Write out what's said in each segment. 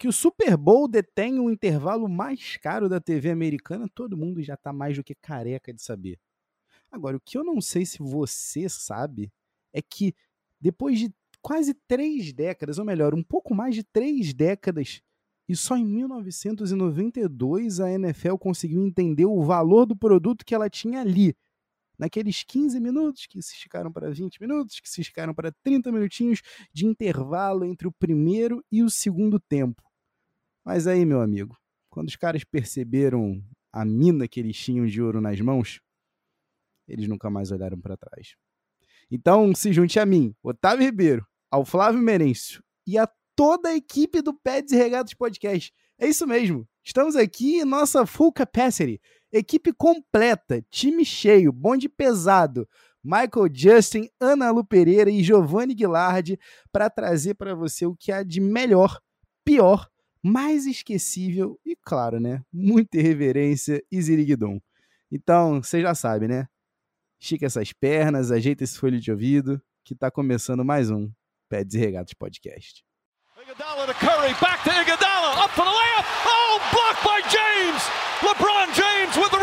Que o Super Bowl detém o intervalo mais caro da TV americana, todo mundo já está mais do que careca de saber. Agora, o que eu não sei se você sabe é que depois de quase três décadas, ou melhor, um pouco mais de três décadas, e só em 1992 a NFL conseguiu entender o valor do produto que ela tinha ali. Naqueles 15 minutos que se esticaram para 20 minutos, que se esticaram para 30 minutinhos de intervalo entre o primeiro e o segundo tempo. Mas aí, meu amigo, quando os caras perceberam a mina que eles tinham de ouro nas mãos, eles nunca mais olharam para trás. Então, se junte a mim, Otávio Ribeiro, ao Flávio Merencio e a toda a equipe do Peds e Regatas Podcast. É isso mesmo. Estamos aqui em nossa full capacity. Equipe completa, time cheio, bonde pesado. Michael Justin, Ana Lu Pereira e Giovanni Guilherme para trazer para você o que há de melhor, pior, mais esquecível e, claro, né, muita irreverência e ziriguidom. Então, você já sabe, né? Estica essas pernas, ajeita esse folho de ouvido, que está começando mais um Peds e Regatas Podcast. Iguodala to Curry, back to Iguodala, up for the layup. Oh, blocked by James. LeBron James with the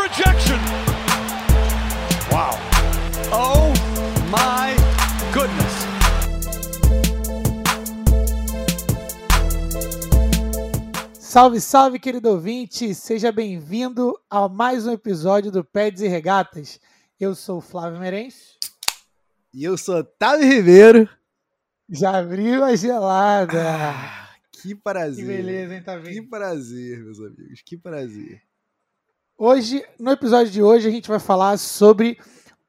Salve, salve, querido ouvinte! Seja bem-vindo a mais um episódio do Peds e Regatas. Eu sou o Flávio Merencio. E eu sou Otávio Ribeiro. Já abriu a gelada. Ah, que prazer. Que beleza, hein, tá vendo? Que prazer, meus amigos. Que prazer. Hoje, no episódio de hoje, a gente vai falar sobre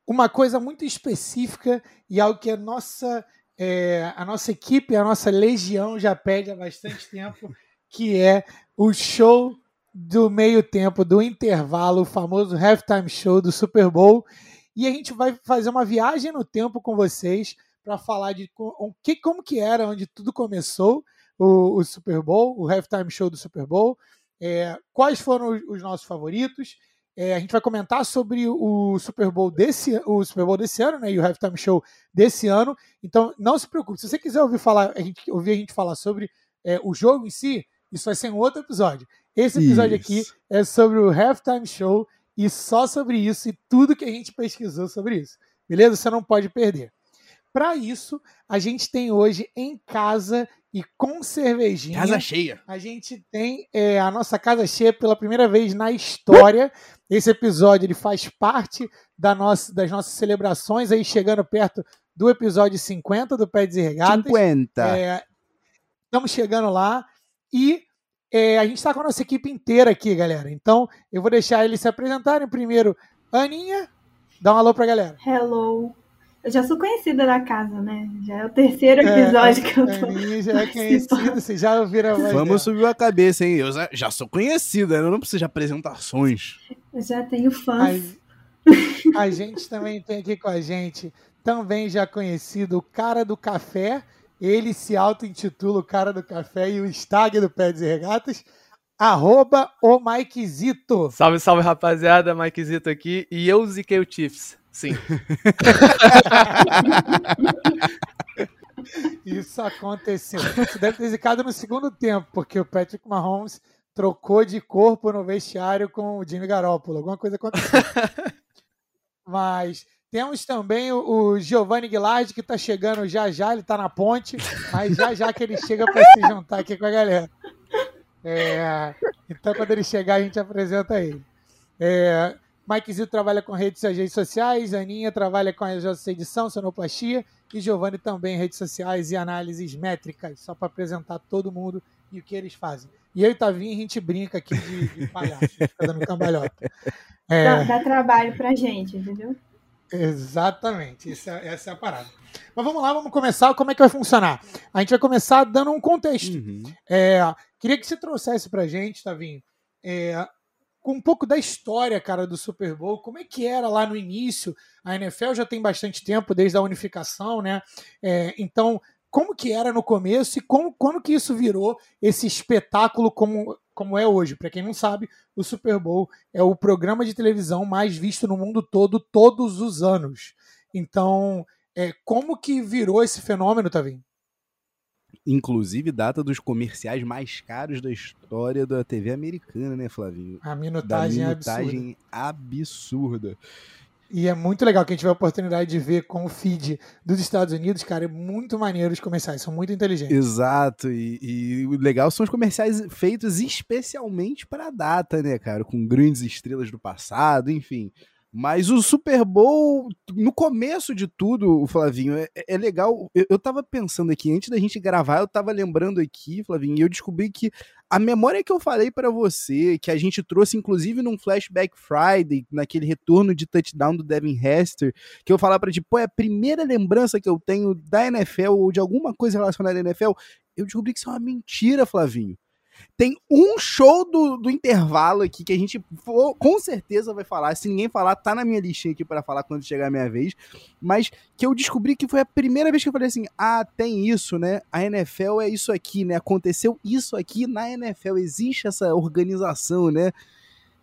uma coisa muito específica e algo que a nossa, é, a nossa equipe, a nossa legião já pede há bastante tempo, que é o show do meio tempo, do intervalo, o famoso halftime show do Super Bowl. E a gente vai fazer uma viagem no tempo com vocês para falar de o que, como que era, onde tudo começou, o, o Super Bowl, o halftime show do Super Bowl, é, quais foram os, os nossos favoritos. É, a gente vai comentar sobre o Super Bowl desse, o Super Bowl desse ano, né, e o halftime show desse ano. Então, não se preocupe. Se você quiser ouvir falar, a gente, ouvir a gente falar sobre é, o jogo em si, isso vai ser um outro episódio. Esse episódio isso. aqui é sobre o halftime show e só sobre isso e tudo que a gente pesquisou sobre isso. Beleza? Você não pode perder. Para isso, a gente tem hoje em casa e com cervejinha. Casa cheia. A gente tem é, a nossa casa cheia pela primeira vez na história. Esse episódio ele faz parte da nossa, das nossas celebrações, aí chegando perto do episódio 50 do Pés e Regatas. 50. É, estamos chegando lá e é, a gente está com a nossa equipe inteira aqui, galera. Então eu vou deixar eles se apresentarem. Primeiro, Aninha, dá um alô pra galera. Hello. Eu já sou conhecida da casa, né? Já é o terceiro episódio é, que eu tô. É, já é conhecida, vocês já ouviram a voz Vamos subir a cabeça, hein? Eu já, já sou conhecida, eu não preciso de apresentações. Eu já tenho fãs. A, a gente também tem aqui com a gente, também já conhecido, o cara do café. Ele se auto-intitula o cara do café e o stag do Pés e Regatas. Arroba o Mikezito. Salve, salve, rapaziada. Mikezito aqui. E eu ziquei o Chiefs. Sim. Isso aconteceu. Isso deve ter zicado no segundo tempo, porque o Patrick Mahomes trocou de corpo no vestiário com o Jimmy Garoppolo. Alguma coisa aconteceu. Mas temos também o, Giovanni Guilherme, que está chegando já já, ele está na ponte, mas já já que ele chega para se juntar aqui com a galera. É, então, quando ele chegar, a gente apresenta ele. É, Mike Zito trabalha com redes, redes sociais, Aninha trabalha com a edição, sonoplastia, e Giovanni também redes sociais e análises métricas, só para apresentar todo mundo e o que eles fazem. E eu e Tavinho, a gente brinca aqui de, de palhaço, fica dando cambalhota. É... Dá, dá trabalho pra gente, entendeu? Exatamente, essa, essa, é a parada. Mas vamos lá, vamos começar. Como é que vai funcionar? A gente vai começar dando um contexto. Uhum. É, queria que você trouxesse pra gente, Tavinho, é, com um pouco da história, cara, do Super Bowl. Como é que era lá no início? A NFL já tem bastante tempo, desde a unificação, né? É, então, como que era no começo e como, quando que isso virou esse espetáculo como, como é hoje? Para quem não sabe, o Super Bowl é o programa de televisão mais visto no mundo todo todos os anos. Então, é, como que virou esse fenômeno, Tavim? Inclusive, data dos comerciais mais caros da história da TV americana, né, Flavinho? A Da minutagem, é absurda. minutagem absurda. E é muito legal quem tiver a oportunidade de ver com o feed dos Estados Unidos, cara, é muito maneiro os comerciais, são muito inteligentes. Exato, e, e o legal são os comerciais feitos especialmente para a data, né, cara? Com grandes estrelas do passado, enfim. Mas o Super Bowl, no começo de tudo, Flavinho, é, é legal. Eu, eu tava pensando aqui, antes da gente gravar, eu tava lembrando aqui, Flavinho, e eu descobri que a memória que eu falei para você, que a gente trouxe inclusive num Flashback Friday, naquele retorno de touchdown do Devin Hester, que eu falava pra ti, pô, é a primeira lembrança que eu tenho da NFL ou de alguma coisa relacionada à NFL, eu descobri que isso é uma mentira, Flavinho. Tem um show do, do intervalo aqui que a gente for- com certeza vai falar. Se ninguém falar, tá na minha listinha aqui para falar quando chegar a minha vez. Mas que eu descobri que foi a primeira vez que eu falei assim: ah, tem isso, né? A NFL é isso aqui, né? Aconteceu isso aqui na NFL. Existe essa organização, né?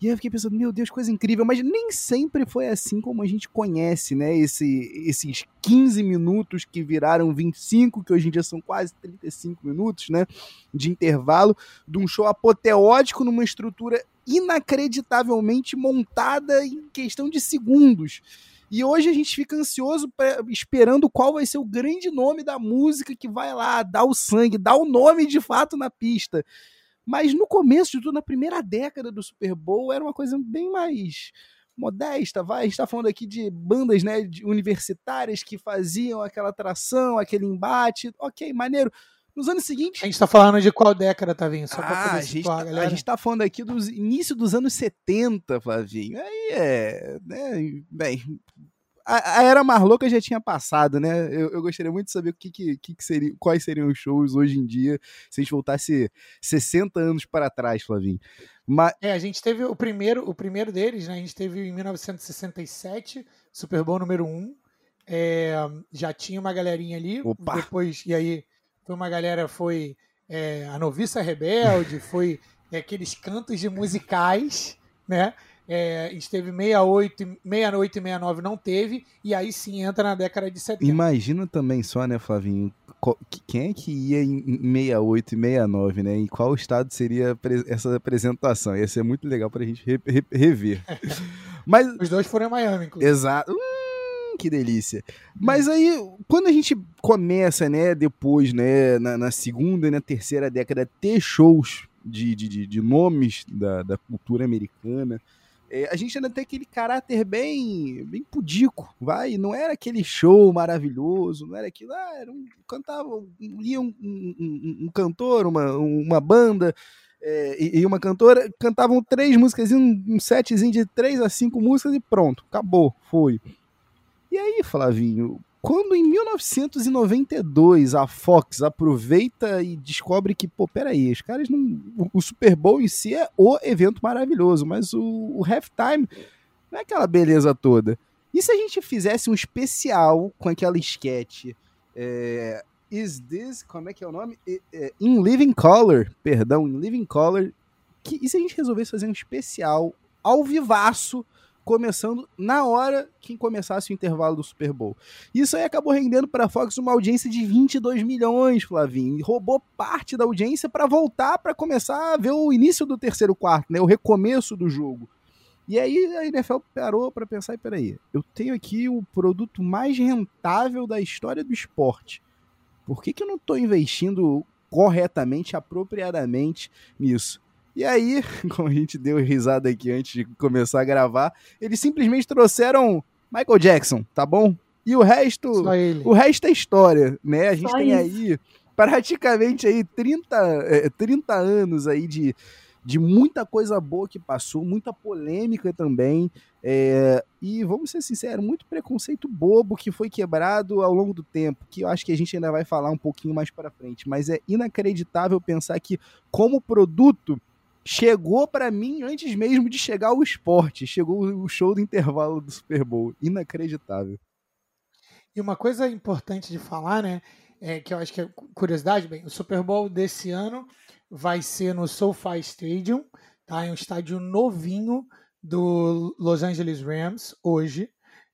E aí eu fiquei pensando, meu Deus, coisa incrível, mas nem sempre foi assim como a gente conhece, né? Esse, esses 15 minutos que viraram 25, que hoje em dia são quase 35 minutos, né? De intervalo, de um show apoteótico numa estrutura inacreditavelmente montada em questão de segundos. E hoje a gente fica ansioso pra- esperando qual vai ser o grande nome da música que vai lá dar o sangue, dar o nome de fato na pista. Mas no começo de tudo, na primeira década do Super Bowl, era uma coisa bem mais modesta, vai. A gente tá falando aqui de bandas né, de universitárias que faziam aquela atração, aquele embate. Ok, maneiro. Nos anos seguintes. A gente tá falando de qual década, Tavinho? Só pra Ah, poder a, gente, situar a tá- galera. a gente tá falando aqui do início dos anos 70, Flavinho. Aí é. Né, bem. A, a era mais louca já tinha passado, né? Eu, eu gostaria muito de saber o que, que, que que seria, quais seriam os shows hoje em dia se a gente voltasse 60 anos para trás, Flavinho. Mas, É, a gente teve o primeiro, o primeiro deles, né? A gente teve em 1967, Super Bowl número 1. É, já tinha uma galerinha ali. Opa! Depois, e aí, foi uma galera, foi é, a Noviça Rebelde, foi é, aqueles cantos de musicais, né? É, a gente teve 68, e- 68 e 69 não teve, e aí sim entra na década de 70. imagina também só, né, Flavinho? Quem é que ia em em 68 e 69, né? Em qual estado seria essa apresentação? Ia ser muito legal pra gente re- re- rever. Mas Os dois foram em Miami, inclusive. Exato. Hum, que delícia. Mas aí, quando a gente começa, né, depois, né, na, na segunda e na terceira década, ter shows de, de, de- de nomes da, da cultura americana, é, a gente ainda tem aquele caráter bem, bem pudico, vai? Não era aquele show maravilhoso, não era aquilo, ah, era um, cantava, um- ia um, um- um- cantor, uma, uma banda, é, e, e uma cantora, cantavam três músicas, um setzinho de três a cinco músicas e pronto, acabou, foi. E aí, Flavinho, quando em 1992 a Fox aproveita e descobre que, pô, peraí, os caras não. O, Super Bowl em si é o evento maravilhoso, mas o, o halftime não é aquela beleza toda. E se a gente fizesse um especial com aquela esquete? É, Is this. Como é que é o nome? É, In Living Color. Perdão, In Living Color. Que, e se a gente resolvesse fazer um especial ao vivaço, começando na hora que começasse o intervalo do Super Bowl? Isso aí acabou rendendo para a Fox uma audiência de 22 milhões, Flavinho. E roubou parte da audiência para voltar para começar a ver o início do terceiro quarto, né? O recomeço do jogo. E aí a NFL parou para pensar, e peraí, eu tenho aqui o produto mais rentável da história do esporte. Por que, que eu não estou investindo corretamente, apropriadamente nisso? E aí, como a gente deu risada aqui antes de começar a gravar, eles simplesmente trouxeram Michael Jackson, tá bom? E o resto, Só ele. o resto é história, né? A gente Só tem isso. aí praticamente aí 30, eh, 30 anos aí de, de muita coisa boa que passou, muita polêmica também. é, e vamos ser sinceros, muito preconceito bobo que foi quebrado ao longo do tempo, que eu acho que a gente ainda vai falar um pouquinho mais para frente. Mas é inacreditável pensar que, como produto, chegou para mim antes mesmo de chegar o esporte. Chegou o show do intervalo do Super Bowl. Inacreditável. E uma coisa importante de falar, né, é que eu acho que é curiosidade, bem, o Super Bowl desse ano vai ser no SoFi Stadium, tá? É um estádio novinho do Los Angeles Rams hoje.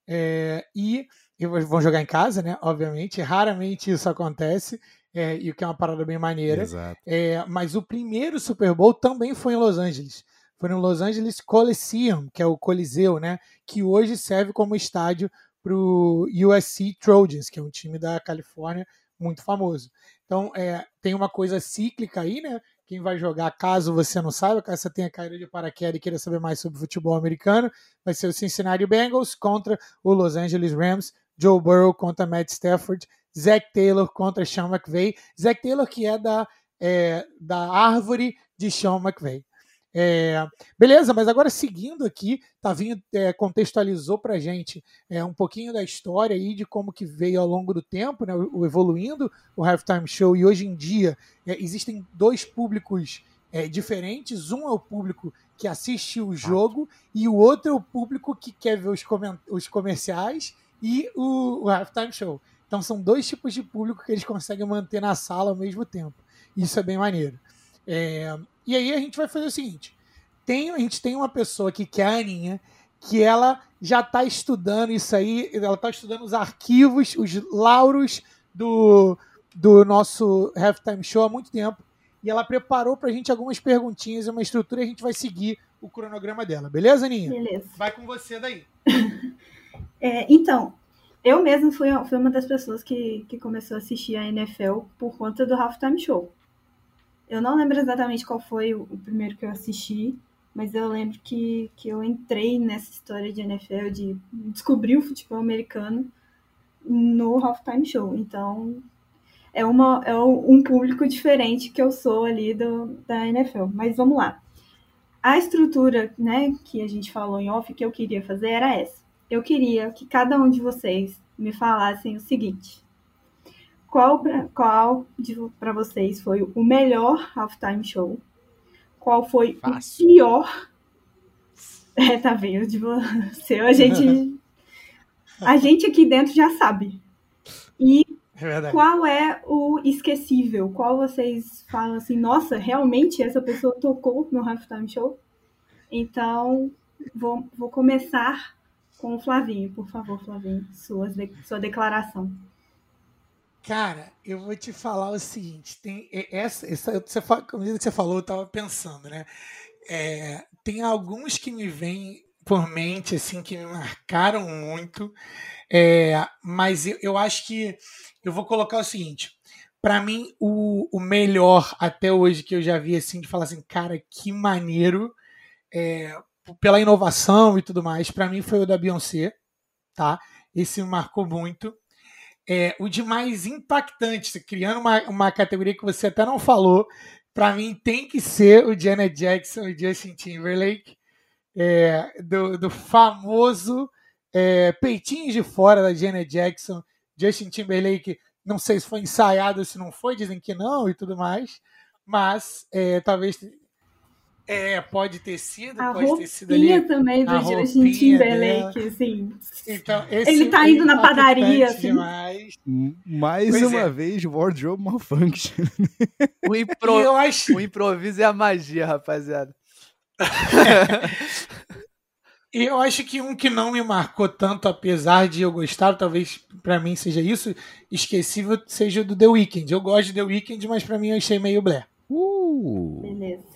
É, e, e vão jogar em casa, né? Obviamente, raramente isso acontece. É, e o que é uma parada bem maneira. É, mas o primeiro Super Bowl também foi em Los Angeles. Foi no Los Angeles Coliseum, que é o Coliseu, né? Que hoje serve como estádio para o USC Trojans, que é um time da Califórnia muito famoso. Então, é, tem uma coisa cíclica aí, né? Quem vai jogar, caso você não saiba, caso você tenha caído de paraquedas e queira saber mais sobre futebol americano, vai ser o Cincinnati Bengals contra o Los Angeles Rams, Joe Burrow contra Matt Stafford, Zach Taylor contra Sean McVay. Zach Taylor que é da, é, da árvore de Sean McVay. É, beleza, mas agora seguindo aqui, Tavinho é, contextualizou para gente é, um pouquinho da história aí de como que veio ao longo do tempo, né, o, evoluindo o halftime show e hoje em dia é, existem dois públicos é, diferentes. Um é o público que assiste o jogo e o outro é o público que quer ver os, os comerciais e o, o halftime show. Então são dois tipos de público que eles conseguem manter na sala ao mesmo tempo. Isso é bem maneiro. É, e aí a gente vai fazer o seguinte: tem, a gente tem uma pessoa aqui, que é a Aninha, que ela já está estudando isso aí, ela está estudando os arquivos, os lauros do, do nosso Halftime Show há muito tempo. E ela preparou para a gente algumas perguntinhas e uma estrutura e a gente vai seguir o cronograma dela. Beleza, Aninha? Beleza. Vai com você daí. é, então, eu mesma fui, fui uma das pessoas que, que começou a assistir a NFL por conta do Halftime Show. Eu não lembro exatamente qual foi o, o primeiro que eu assisti, mas eu lembro que, que eu entrei nessa história de NFL, de descobrir o futebol americano no Halftime Show. Então, é, uma, é um público diferente que eu sou ali do, da NFL. Mas vamos lá. A estrutura né, que a gente falou em off que eu queria fazer era essa. Eu queria que cada um de vocês me falassem o seguinte: qual qual para vocês foi o melhor halftime show? Qual foi Fácil. o pior? É, tá vendo? De você, a gente a gente aqui dentro já sabe. E é qual é o esquecível? Qual vocês falam assim, nossa, realmente essa pessoa tocou no halftime show? Então, vou, vou começar com o Flavinho, por favor, Flavinho, sua, sua declaração. Cara, eu vou te falar o seguinte: tem essa, essa você, como você falou, eu estava pensando, né? É, tem alguns que me vêm por mente, assim, que me marcaram muito, é, mas eu, eu, acho que eu vou colocar o seguinte: para mim, o, o melhor até hoje que eu já vi, assim, de falar assim, cara, que maneiro, é, pela inovação e tudo mais, para mim foi o da Beyoncé, tá? Esse me marcou muito é, o de mais impactante, criando uma, uma categoria que você até não falou, para mim tem que ser o Janet Jackson e Justin Timberlake, é, do, do, famoso é, peitinho de fora da Janet Jackson, Justin Timberlake, não sei se foi ensaiado se não foi, dizem que não e tudo mais, mas é, talvez é, pode ter sido, a pode ter sido ali. também do Justin Timberlake, assim. Então, ele tá indo na padaria, assim. Demais. Mais pois uma é. vez, Wardrobe Malfunction. O, impro... acho... o improviso é a magia, rapaziada. E eu acho que um que não me marcou tanto, apesar de eu gostar, talvez para mim seja isso, esquecível, seja o do The Weeknd. Eu gosto de The Weeknd, mas para mim eu achei meio blé. Uh. Beleza.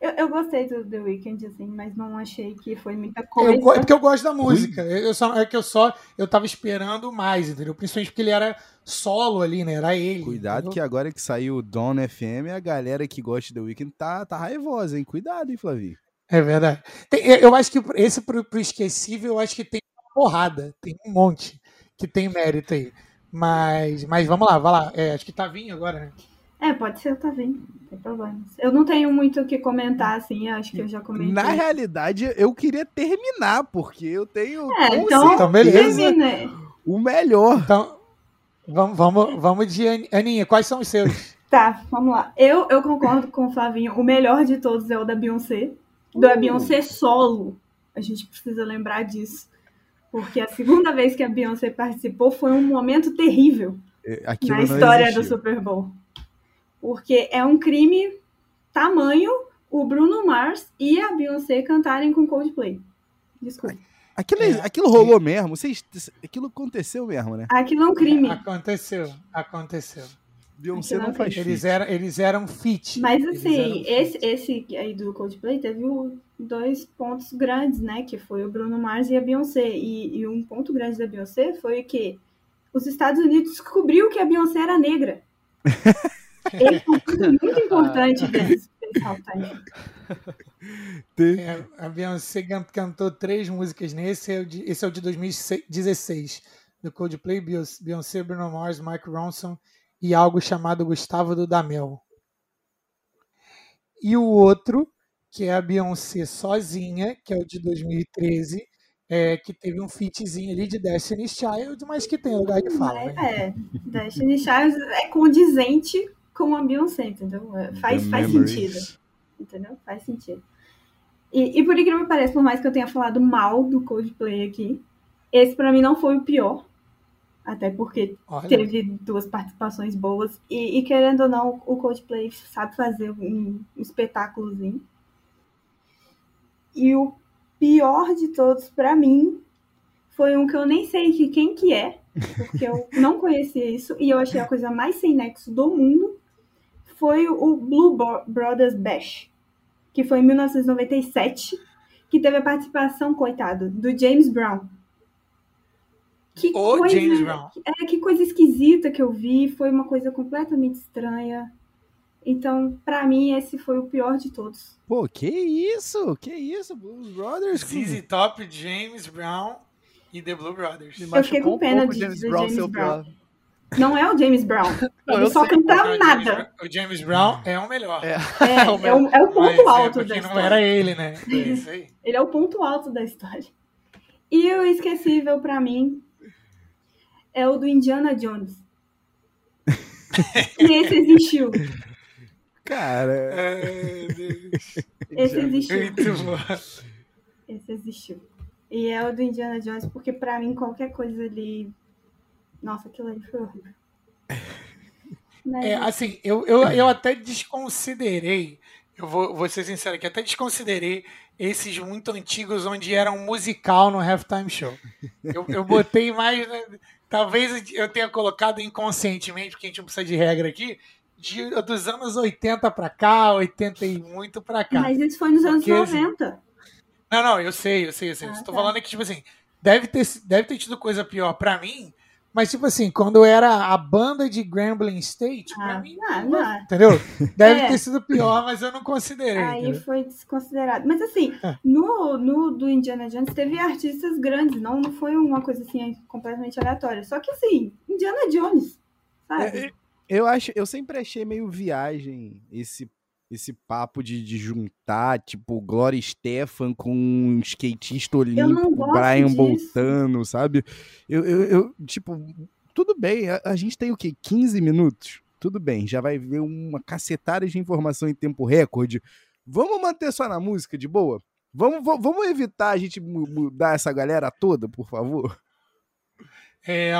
Eu, eu gostei do The Weeknd, assim, mas não achei que foi muita coisa. Eu, é porque eu gosto da música. Eu só, é que eu só eu tava esperando mais, entendeu? Principalmente porque ele era solo ali, né? Era ele. Cuidado entendeu? que agora que saiu o Don FM, a galera que gosta do The Weeknd tá, tá raivosa, hein? Cuidado, hein, Flavio? É verdade. Tem, eu acho que esse pro, pro esquecível, eu acho que tem uma porrada, tem um monte que tem mérito aí. Mas, mas vamos lá, vai lá. É, acho que tá vindo agora, né? É, pode ser o Tavim, não tem problemas. Eu não tenho muito o que comentar, assim, acho que eu já comentei. Na realidade, eu queria terminar, porque eu tenho. É, então, então beleza. O melhor. Então, vamos, vamos, vamos de Aninha, quais são os seus? Tá, vamos lá. Eu, eu concordo com o Flavinho, o melhor de todos é o da Beyoncé. Do uh. Beyoncé solo. A gente precisa lembrar disso. Porque a segunda vez que a Beyoncé participou foi um momento terrível é, Aquilo na história do Super Bowl. Porque é um crime tamanho o Bruno Mars e a Beyoncé cantarem com Coldplay. Desculpa. Aquilo, é, aquilo rolou mesmo? Vocês, aquilo aconteceu mesmo, né? Aquilo é um crime. Aconteceu, aconteceu. Beyoncé Aquilo não é faz. Eles eram, eles eram fit. Mas assim, esse, esse aí do Coldplay teve dois pontos grandes, né? Que foi o Bruno Mars e a Beyoncé. E, e um ponto grande da Beyoncé foi que os Estados Unidos descobriu que a Beyoncé era negra. Esse é um muito importante show. Te- É, a Beyoncé can- cantou três músicas nesse, é o de- esse é o de 2016, do Coldplay, Beyoncé- Beyoncé, Bruno Mars, Mike Ronson e algo chamado Gustavo Dudamel. E o outro, que é a Beyoncé sozinha, que é o de 2013, é, que teve um featzinho ali de Destiny's Child, mas que tem lugar de fala. Né? é, Destiny Child é condizente com a Beyoncé, entendeu? É, Faz, The faz Memories. sentido. Entendeu? Faz sentido. E, e por incrível que pareça, por mais que eu tenha falado mal do Coldplay aqui, esse pra mim não foi o pior. Até porque Olha, teve duas participações boas. E, e querendo ou não, o Coldplay sabe fazer um, um espetáculozinho. E o pior de todos, pra mim, foi um que eu nem sei que quem que é, porque eu não conhecia isso, e eu achei a coisa mais sem nexo do mundo, foi o Blue Bo- Brothers Bash, que foi em 1997, que teve a participação, coitado, do James Brown. Que o James Brown. é, que coisa esquisita que eu vi, foi uma coisa completamente estranha. Então, pra mim, esse foi o pior de todos. Pô, que isso? Que isso? Blues Brothers? ZZ Top, James Brown e The Blue Brothers. Me Eu fiquei com um pena pouco de- James Brown James ser o Brown. pior. Não é o James Brown. Não, Ele eu só canta o nada. Brown- O James Brown é o melhor. É. É, é, o, é o ponto Mas é alto da porque não história. era ele, né? É isso aí. Ele é o ponto alto da história. E o esquecível pra mim é o do Indiana Jones. e esse existiu. Cara. Esse existiu. Muito bom. Esse existiu. E é o do Indiana Jones, porque pra mim qualquer coisa ali. Nossa, aquilo ali foi horrível. Mas, É, assim, eu, eu, eu até desconsiderei, eu vou, vou ser sincero aqui, até desconsiderei esses muito antigos onde era um musical no halftime show. Eu, eu botei mais. né, talvez eu tenha colocado inconscientemente, porque a gente não precisa de regra aqui, de, dos anos 80 pra cá, 80 e muito pra cá. mas isso foi nos anos Porque, assim, 90. Não, não, eu sei, eu sei, eu sei. Ah, Estou tá. falando que, tipo assim, deve ter, deve ter tido coisa pior pra mim, mas, tipo assim, quando era a banda de Grambling State, pra Ah, mim. não, não. Entendeu? Deve É. ter sido pior, mas eu não considerei. Aí entendeu? foi desconsiderado. Mas assim, É. no, no do Indiana Jones teve artistas grandes, não, não foi uma coisa assim completamente aleatória. Só que assim, Indiana Jones, sabe? É, eu acho, eu sempre achei meio viagem esse esse papo de, de juntar, tipo, Gloria Stefan com um skatista olímpico, Brian disso. Boltano, sabe? Eu, eu, eu, tipo, tudo bem, a, a gente tem o quê? 15 minutos? Tudo bem, já vai ver uma cacetada de informação em tempo recorde. Vamos manter só na música, de boa? Vamos, va- vamos evitar a gente mu- mudar essa galera toda, por favor? É,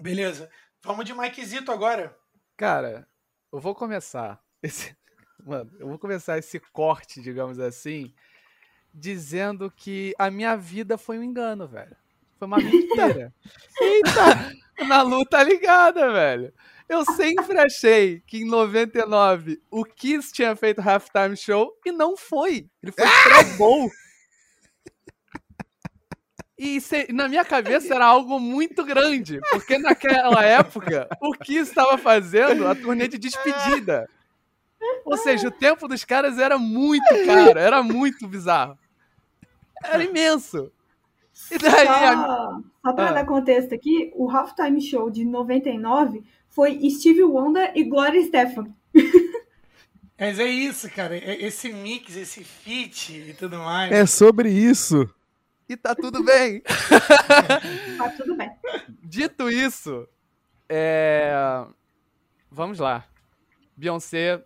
beleza. Vamos de Mikezito agora. Cara, eu vou começar esse. Mano, eu vou começar esse corte, digamos assim, dizendo que a minha vida foi um engano, velho. Foi uma mentira. Eita! Na luta ligada, velho. Eu sempre achei que em 99 o Kiss tinha feito halftime show e não foi. Ele foi pré-bowl. E se- na minha cabeça era algo muito grande, porque naquela época o Kiss estava fazendo a turnê de despedida. Ou seja, o tempo dos caras era muito caro, era muito bizarro. Era imenso. E daí, a- Só, só pra Ah. dar contexto aqui, o Halftime Show de 99 foi Steve Wonder e Gloria Stefan. Mas é isso, cara. É- Esse mix, esse feat e tudo mais. É sobre isso. e tá tudo bem. Tá tudo bem. Dito isso, é... vamos lá. Beyoncé,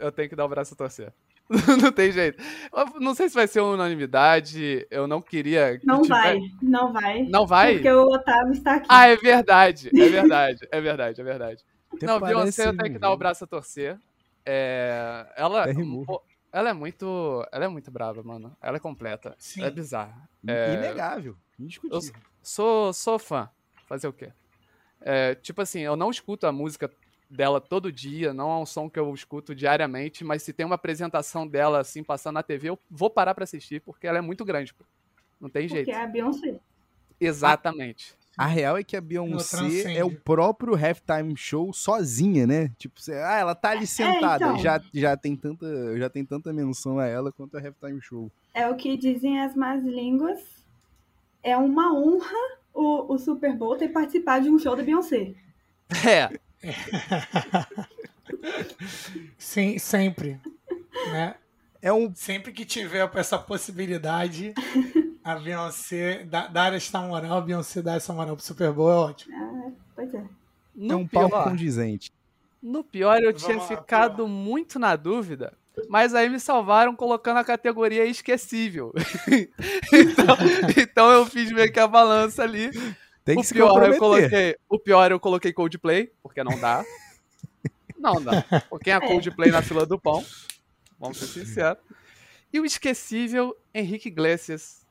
eu tenho que dar o braço a torcer. não tem jeito. Eu não sei se vai ser unanimidade. Eu não queria. que Não tivesse- vai, não vai. Não vai? Porque o Otávio está aqui. Ah, é verdade. É verdade. É verdade, é verdade. Até não, parece Beyoncé eu tenho que dar o braço a torcer. É... Ela. Pô, ela é muito. Ela é muito brava, mano. Ela é completa. Sim. É bizarro. É, Inegável, indiscutível. Eu sou, sou fã. Fazer o quê? É, tipo assim, eu não escuto a música dela todo dia, não é um som que eu escuto diariamente, mas se tem uma apresentação dela assim passando na TV, eu vou parar para assistir porque ela é muito grande. Pô. Não tem jeito. Porque é a Beyoncé. Exatamente. A real é que a Beyoncé é o próprio halftime show sozinha, né? Tipo, você, ah, ela tá ali sentada. então. já, já, tem tanta, já tem tanta menção a ela quanto a halftime show. É o que dizem as más línguas. É uma honra o, o Super Bowl ter participado de um show da Beyoncé. É, Sim, sempre. Né? É um. Sempre que tiver essa possibilidade, a Beyoncé dá- dar esta moral, a Beyoncé dar essa moral pro Super Bowl é ótimo. Ah, pois é. É no um palco pior, condizente. no pior eu Vamos tinha lá, ficado pior. muito na dúvida, mas aí me salvaram colocando a categoria esquecível. então, então eu fiz meio que a balança ali. Tem que o se pior eu comprometer. coloquei, o pior eu coloquei Coldplay, porque não dá. Não dá. Quem é Coldplay na fila do pão? Vamos ser sinceros. E o esquecível Henrique Iglesias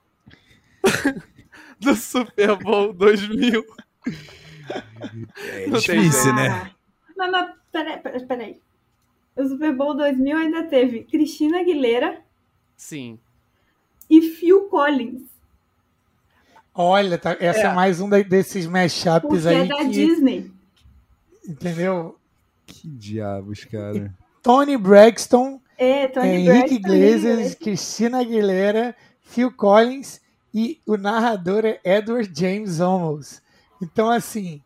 do Super Bowl 2000. É Não difícil, né? Ah, Mas, mas peraí, peraí, peraí. O Super Bowl 2000 ainda teve Cristina Aguilera Sim. e Phil Collins. Olha, tá- essa é, É. mais um da- desses mashups Porque aí é da que, Disney. entendeu? Que diabos, cara. Tony Braxton, É, Tony Henrique Braxton, Iglesias, Christina Aguilera, Phil Collins e o narrador é Edward James Olmos. Então, assim,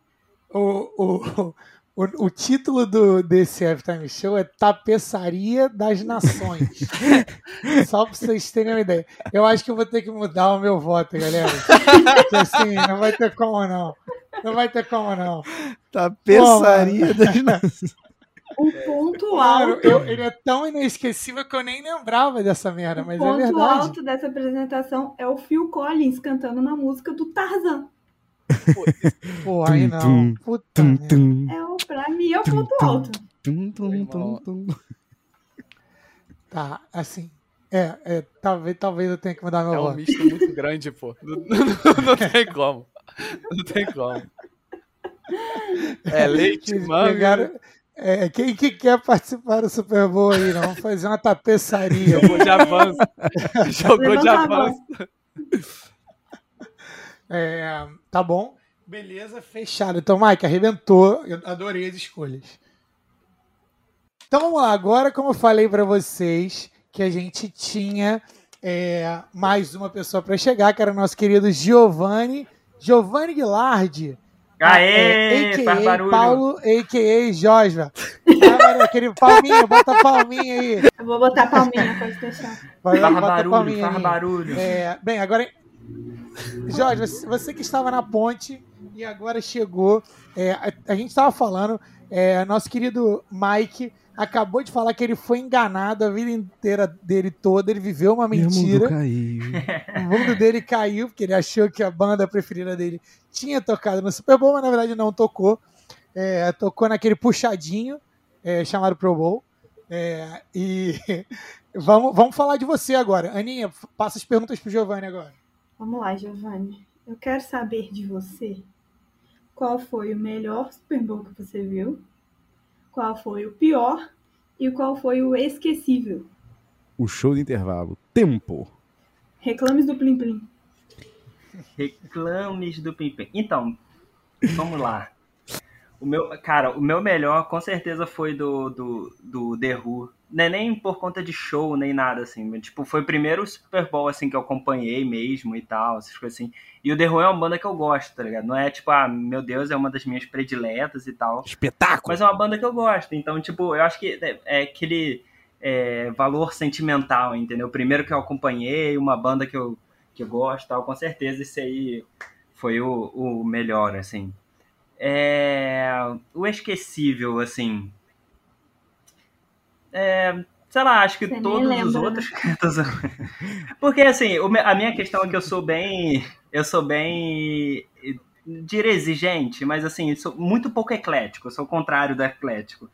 o, o, o, o título do, desse Halftime Show é Tapeçaria das Nações. Só pra vocês terem uma ideia. Eu acho que eu vou ter que mudar o meu voto, galera. Porque, assim, não vai ter como não. Não vai ter como não. Tapeçaria das nações. O ponto Claro, alto, eu- ele é tão inesquecível que eu nem lembrava dessa merda, o mas é ponto verdade. alto dessa apresentação é o Phil Collins cantando na música do Tarzan. Pô, aí não. Puta Tum, merda. tum, É o, pra mim é o Tum, ponto tum. alto. tum, tum, tum, tum. Tá, assim. É, é, talvez, talvez eu tenha que mudar meu É um misto muito grande, pô. Não, não- não tem como. Não tem como. É leite, manga. pegaram- é, quem que quer participar do Super Bowl aí? Não? Vamos fazer uma tapeçaria. Jogou de avanço. Jogou de avanço. É, tá bom. Beleza, fechado. Então, Mike, arrebentou. Eu adorei as escolhas. Então vamos lá. Agora, como eu falei para vocês, que a gente tinha é, mais uma pessoa para chegar, que era o nosso querido Giovanni. Giovanni Guilardi. Aê, é, a.k.a. Paulo, a.k.a. Josva. Ah, aquele palminha, bota palminha aí. Eu vou botar palminha, pode deixar. Vai, Faz bota barulho, palminha faz barulho. É, bem, agora. Jorge, você, que estava na ponte e agora chegou. é, a, a gente estava falando, é, nosso querido Mike acabou de falar que ele foi enganado a vida inteira dele toda, ele viveu uma Meu mundo mentira. caiu. O mundo dele caiu, porque ele achou que a banda preferida dele tinha tocado no Super Bowl, mas na verdade não tocou. É, tocou naquele puxadinho é, chamado Pro Bowl. É, e vamos, vamos falar de você agora. Aninha, passa as perguntas pro Giovanni agora. Vamos lá, Giovanni. Eu quero saber de você qual foi o melhor Super Bowl que você viu, qual foi o pior e qual foi o esquecível. O show de intervalo. Tempo. Reclames do Plim Plim. Reclames do Pimpim. Então, vamos lá. O meu, cara, o meu melhor com certeza foi do, do, do The Who. Não é nem por conta de show, nem nada assim. Mas, tipo, foi o primeiro Super Bowl assim, que eu acompanhei mesmo e tal, essas coisas assim. E o The Who é uma banda que eu gosto, tá ligado? Não é tipo, ah, meu Deus, é uma das minhas prediletas e tal. Espetáculo. Mas é uma banda que eu gosto. Então, tipo, eu acho que é, é aquele é, valor sentimental, entendeu? Primeiro que eu acompanhei, uma banda que eu, que eu gosto tal, com certeza esse aí foi o, o melhor, assim. É, o esquecível, assim. É, sei lá, acho que Você todos os né? outros. Porque, assim, a minha questão é que eu sou bem. Eu sou bem. Dire exigente, mas assim, eu sou muito pouco eclético. Eu sou o contrário do eclético.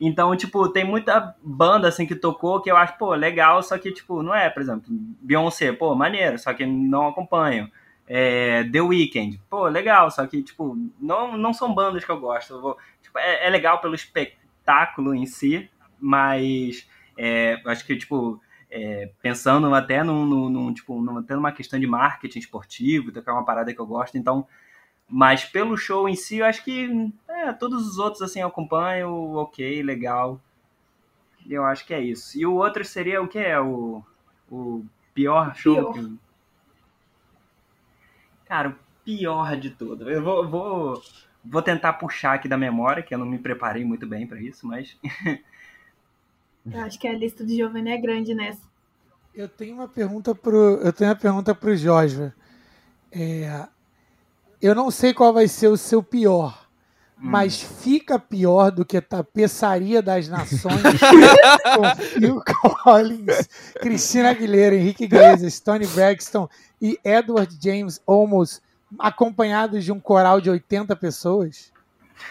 Então, tipo, tem muita banda assim que tocou que eu acho, pô, legal, só que, tipo, não é, por exemplo, Beyoncé, pô, maneiro, só que não acompanho. É, The Weeknd, pô, legal, só que, tipo, não, não são bandas que eu gosto. Eu vou, tipo, é, é, legal pelo espetáculo em si, mas é, acho que, tipo, é, pensando até num, num, tipo, num, até numa questão de marketing esportivo, que é uma parada que eu gosto, então mas pelo show em si, eu acho que é, todos os outros assim eu acompanho, ok, legal. Eu acho que é isso. E o outro seria o que é o, o pior show? Pior. Que... Cara, o pior de tudo. Eu vou, vou, vou tentar puxar aqui da memória, que eu não me preparei muito bem para isso, mas. eu acho que a lista de Giovanni é grande nessa. Eu tenho uma pergunta pro, eu tenho uma pergunta pro Jorge. É, eu não sei qual vai ser o seu pior, hum. mas fica pior do que Tapeçaria das Nações com Phil Collins, Cristina Aguilera, Henrique Iglesias, Tony Braxton e Edward James Olmos, acompanhados de um coral de 80 pessoas?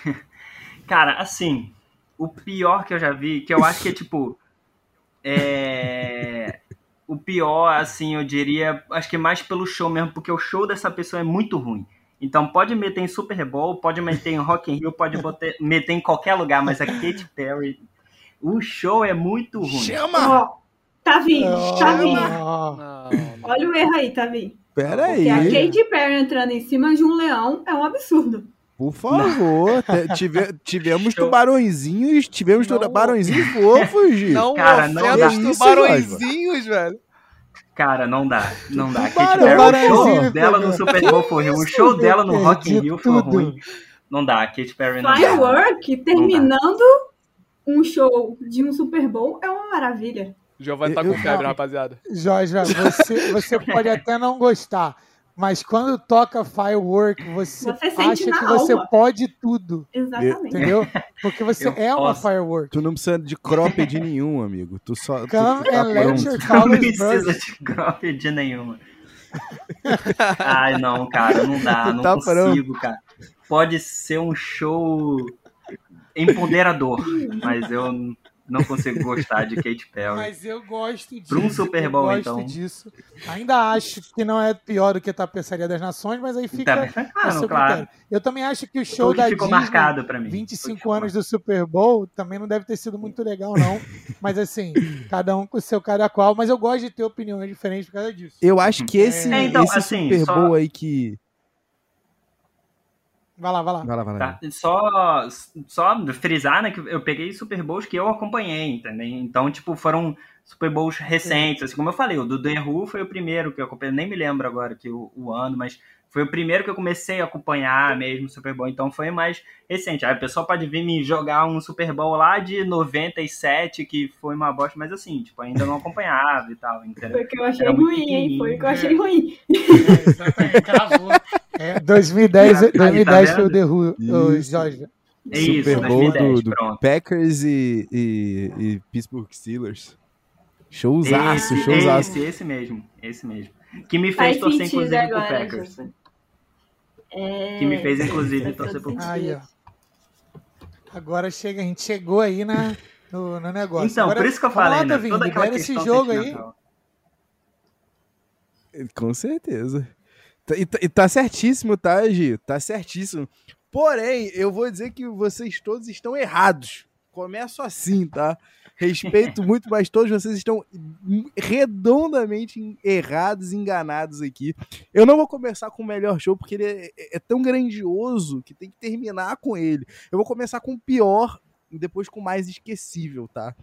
Cara, assim, o pior que eu já vi, que eu acho que é tipo. É. O pior, assim, eu diria, acho que mais pelo show mesmo, porque o show dessa pessoa é muito ruim. Então pode meter em Super Bowl, pode meter em Rock in Rio, pode botar, meter em qualquer lugar, mas a Katy Perry, o show é muito ruim. Chama! Oh, tá vindo, tá vindo. Olha o erro aí, tá vindo. Pera aí. a Katy Perry entrando em cima de um leão é um absurdo. Por favor, tive, tivemos Show. tubarõezinhos, tivemos não. tubarõezinhos fofos, Gi. Não, cara, não dá. tubarõezinhos, velho. Cara, não dá. Não dá. Katy Perry, o show dela no Super Bowl foi ruim. O show dela no Rock in Rio foi ruim. Não dá. Katy Perry não Firework terminando um show de um Super Bowl é uma maravilha. Giovanni tá com febre, rapaziada. Jorge, você, você pode até não gostar, mas quando toca Firework, você, você acha que alma. você pode tudo. Exatamente. Entendeu? Porque você eu é posso. uma Firework. Tu não precisa de cropped nenhum, amigo. Tu só. Come tu, tá let your colors Não precisa de cropped nenhuma. Ai, não, cara, não dá. Não tá consigo, pronto. cara. Pode ser um show empoderador, mas eu não consigo gostar de Kate Perry. Mas eu gosto disso. Para um Super Bowl, eu gosto então. disso. Ainda acho que não é pior do que a Tapeçaria das Nações, mas aí fica claro, claro. Eu também acho que o show da ficou Disney, marcado para mim. 25 anos do Super Bowl, também não deve ter sido muito legal, não. mas assim, cada um com o seu cada qual. Mas eu gosto de ter opiniões diferentes por causa disso. Eu acho que esse, é, então, esse assim, Super Bowl só... aí que Vai lá, vai lá. Vai lá, vai lá. Tá. Só, só frisar, né, que eu peguei Super Bowls que eu acompanhei, entendeu? Então, tipo, foram Super Bowls recentes, assim, como eu falei, o do The Who foi o primeiro que eu acompanhei, nem me lembro agora que o, o ano, mas foi o primeiro que eu comecei a acompanhar mesmo o Super Bowl, então foi mais recente. Aí o pessoal pode vir me jogar um Super Bowl lá de 97, que foi uma bosta, mas assim, tipo, ainda não acompanhava e tal, entendeu? Foi o que eu achei ruim, hein? Foi o que eu achei ruim. É, exatamente, cravou. É, 2010, 2010 tá foi o The Who, o Jorge. É isso, Super Bowl 2010, do, do Packers e, e, e, Pittsburgh Steelers. Showzaço, esse, showzaço. Esse, esse mesmo, esse mesmo. Que me fez Faz torcer, inclusive, agora, pro Packers. É... Que me fez, inclusive, torcer pro Packers. Agora chega, a gente chegou aí na, no, no negócio. Então, Agora, por isso que eu falei, né? Davi, libera esse jogo aí. Com certeza. Tá, e tá, e tá certíssimo, tá, Gi? Tá certíssimo. Porém, eu vou dizer que vocês todos estão errados. Começo assim, tá? Respeito muito, mas todos vocês estão redondamente errados, enganados aqui. Eu não vou começar com o melhor show, porque ele é, é, é tão grandioso que tem que terminar com ele. Eu vou começar com o pior e depois com o mais esquecível, tá?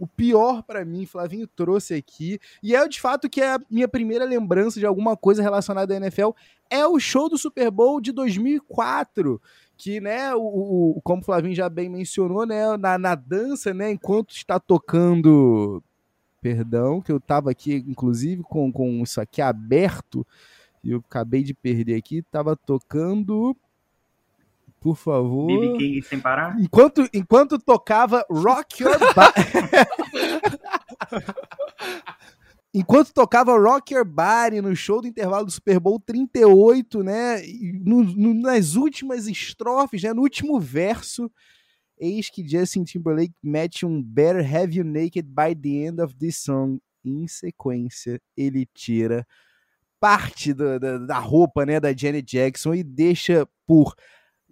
O pior para mim, Flavinho trouxe aqui, e é de fato que é a minha primeira lembrança de alguma coisa relacionada à NFL, é o show do Super Bowl de 2004 que, né, o, o, como o Flavinho já bem mencionou, né, na, na dança, né, enquanto está tocando, perdão, que eu estava aqui, inclusive, com, com isso aqui aberto, e eu acabei de perder aqui, estava tocando, por favor. BB King sem parar? Enquanto, enquanto tocava Rock Your Body. Enquanto tocava Rock Your Body no show do intervalo do Super Bowl 38, né? No, no, nas últimas estrofes, né? No último verso, eis que Justin Timberlake mete um Better Have You Naked by the End of This Song. Em sequência, ele tira parte da, da, da roupa, né? Da Janet Jackson e deixa por.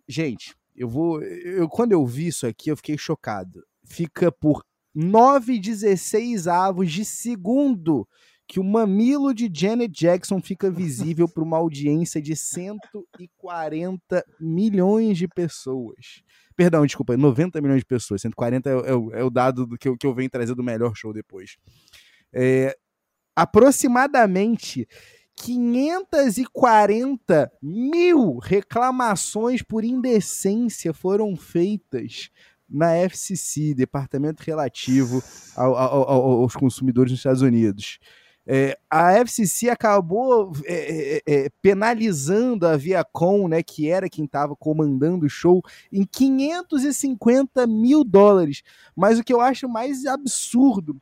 Gente, Eu vou. Eu, quando eu vi isso aqui, eu fiquei chocado. Fica por 9,16 avos de segundo que o mamilo de Janet Jackson fica visível para uma audiência de 140 milhões de pessoas. Perdão, desculpa, 90 milhões de pessoas. 140 é, é, é o dado do que eu, que eu venho trazer do melhor show depois. É, aproximadamente 540 mil reclamações por indecência foram feitas na FCC, Departamento Relativo ao, ao, ao, aos Consumidores nos Estados Unidos. É, a FCC acabou é, é, é, penalizando a Viacom, né, que era quem estava comandando o show, em 550 mil dólares. Mas o que eu acho mais absurdo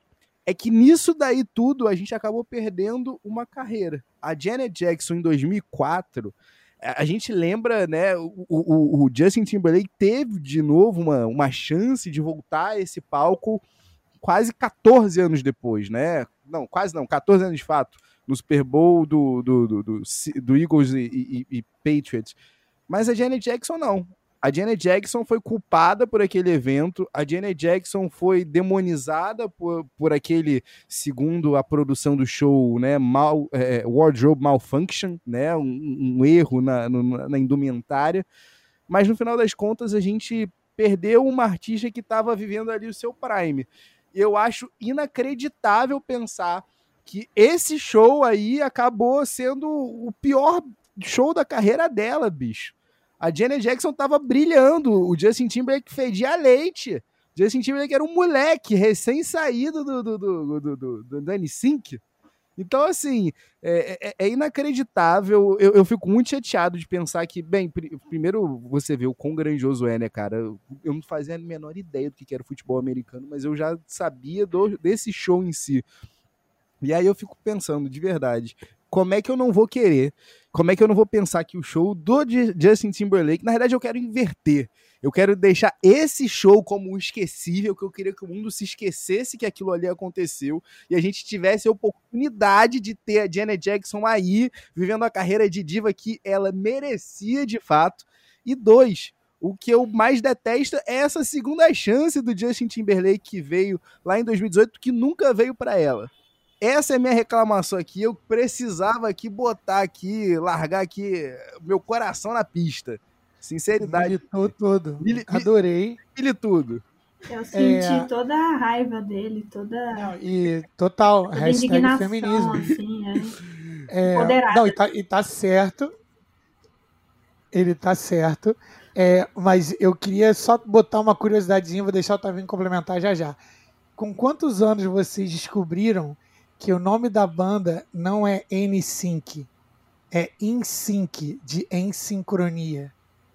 é que nisso daí tudo a gente acabou perdendo uma carreira. A Janet Jackson em 2004 a gente lembra, né, o, o, o, Justin Timberlake teve de novo uma, uma chance de voltar a esse palco quase 14 anos depois, né? Não, quase não, 14 anos de fato, no Super Bowl do, do, do, do, do Eagles e, e, e, Patriots. Mas a Janet Jackson não. A Janet Jackson foi culpada por aquele evento, a Janet Jackson foi demonizada por, por aquele, segundo a produção do show, né, mal, é, wardrobe malfunction, né, um, um erro na, no, na indumentária. Mas no final das contas a gente perdeu uma artista que estava vivendo ali o seu prime eu acho inacreditável pensar que esse show aí acabou sendo o pior show da carreira dela, bicho. A Janet Jackson tava brilhando, o Justin Timberlake fedia leite. Justin Timberlake era um moleque recém-saído do, do, do, do, do, do, do. Então, assim, é, é, é inacreditável. Eu, eu, fico muito chateado de pensar que, bem, pr primeiro você vê o quão grandioso é, né, cara? Eu não fazia a menor ideia do que era futebol americano, mas eu já sabia do, desse show em si. E aí eu fico pensando, de verdade, como é que eu não vou querer? Como é que eu não vou pensar que o show do Justin Timberlake, na verdade eu quero inverter. Eu quero deixar esse show como esquecível, que eu queria que o mundo se esquecesse que aquilo ali aconteceu e a gente tivesse a oportunidade de ter a Janet Jackson aí, vivendo a carreira de diva que ela merecia de fato. E dois, o que eu mais detesto é essa segunda chance do Justin Timberlake que veio lá em 2018, que nunca veio para ela. Essa é a minha reclamação aqui. Eu precisava aqui botar aqui, largar aqui meu coração na pista. Sinceridade. Militou tudo. Mili, Adorei. Mili tudo. Eu senti é... toda a raiva dele, toda. Não, e total, toda hashtag feminismo. Assim, é. É, não, e tá, e tá certo. Ele tá certo. É, mas eu queria só botar uma curiosidadezinha, vou deixar o Tavinho complementar já já. Com quantos anos vocês descobriram que o nome da banda não é N-Sync, é InSync, de Em Sincronia?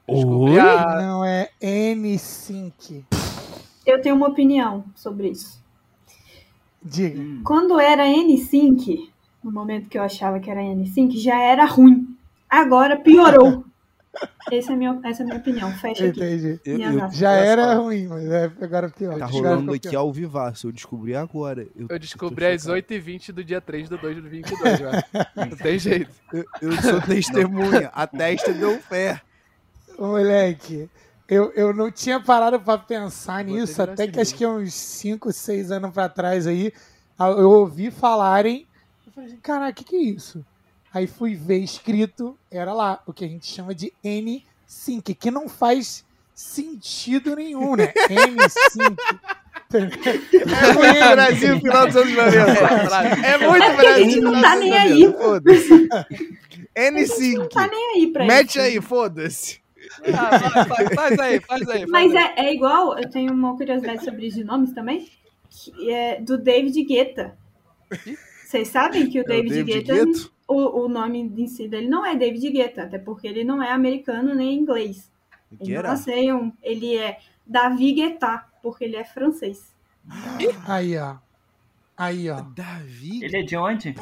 Oi? Não é N-Sync. Eu tenho uma opinião sobre isso. Diga. Hum. Quando era N-Sync, no momento que eu achava que era N-Sync, já era ruim. Agora piorou. Essa é, minha, essa é a minha opinião. Fecha Entendi. aqui. Eu, eu, já era ruim, mas é, agora pior. Tá rolando aqui ao vivaço. Eu descobri agora. Eu, eu descobri às 8h20 do dia 3 de 2 de 2022, velho. Não tem jeito. Eu, eu sou testemunha. A testa deu fé. Moleque, eu, eu não tinha parado para pensar nisso, até que acho que uns 5, 6 anos para trás aí, eu ouvi falarem, eu falei assim, caraca, o que, que é isso? Aí fui ver escrito, era lá, o que a gente chama de N-Sync, que não faz sentido nenhum, né? N-Sync. É muito Brasil final dos anos 90. É muito é Brasil. A gente não tá nem aí. N5. Não tá nem aí pra Mete isso. aí, foda-se. Ah, faz, faz, aí, faz aí. Faz Mas aí. É, é igual, eu tenho uma curiosidade sobre os nomes também, que é do David Guetta. Vocês sabem que o David, é o David Guetta, o, o nome em si dele não é David Guetta, até porque ele não é americano nem inglês. Ele, não ele é Davi Guetta, porque ele é francês. Aí, ó. Aí, ó. Davi? Ele é de onde?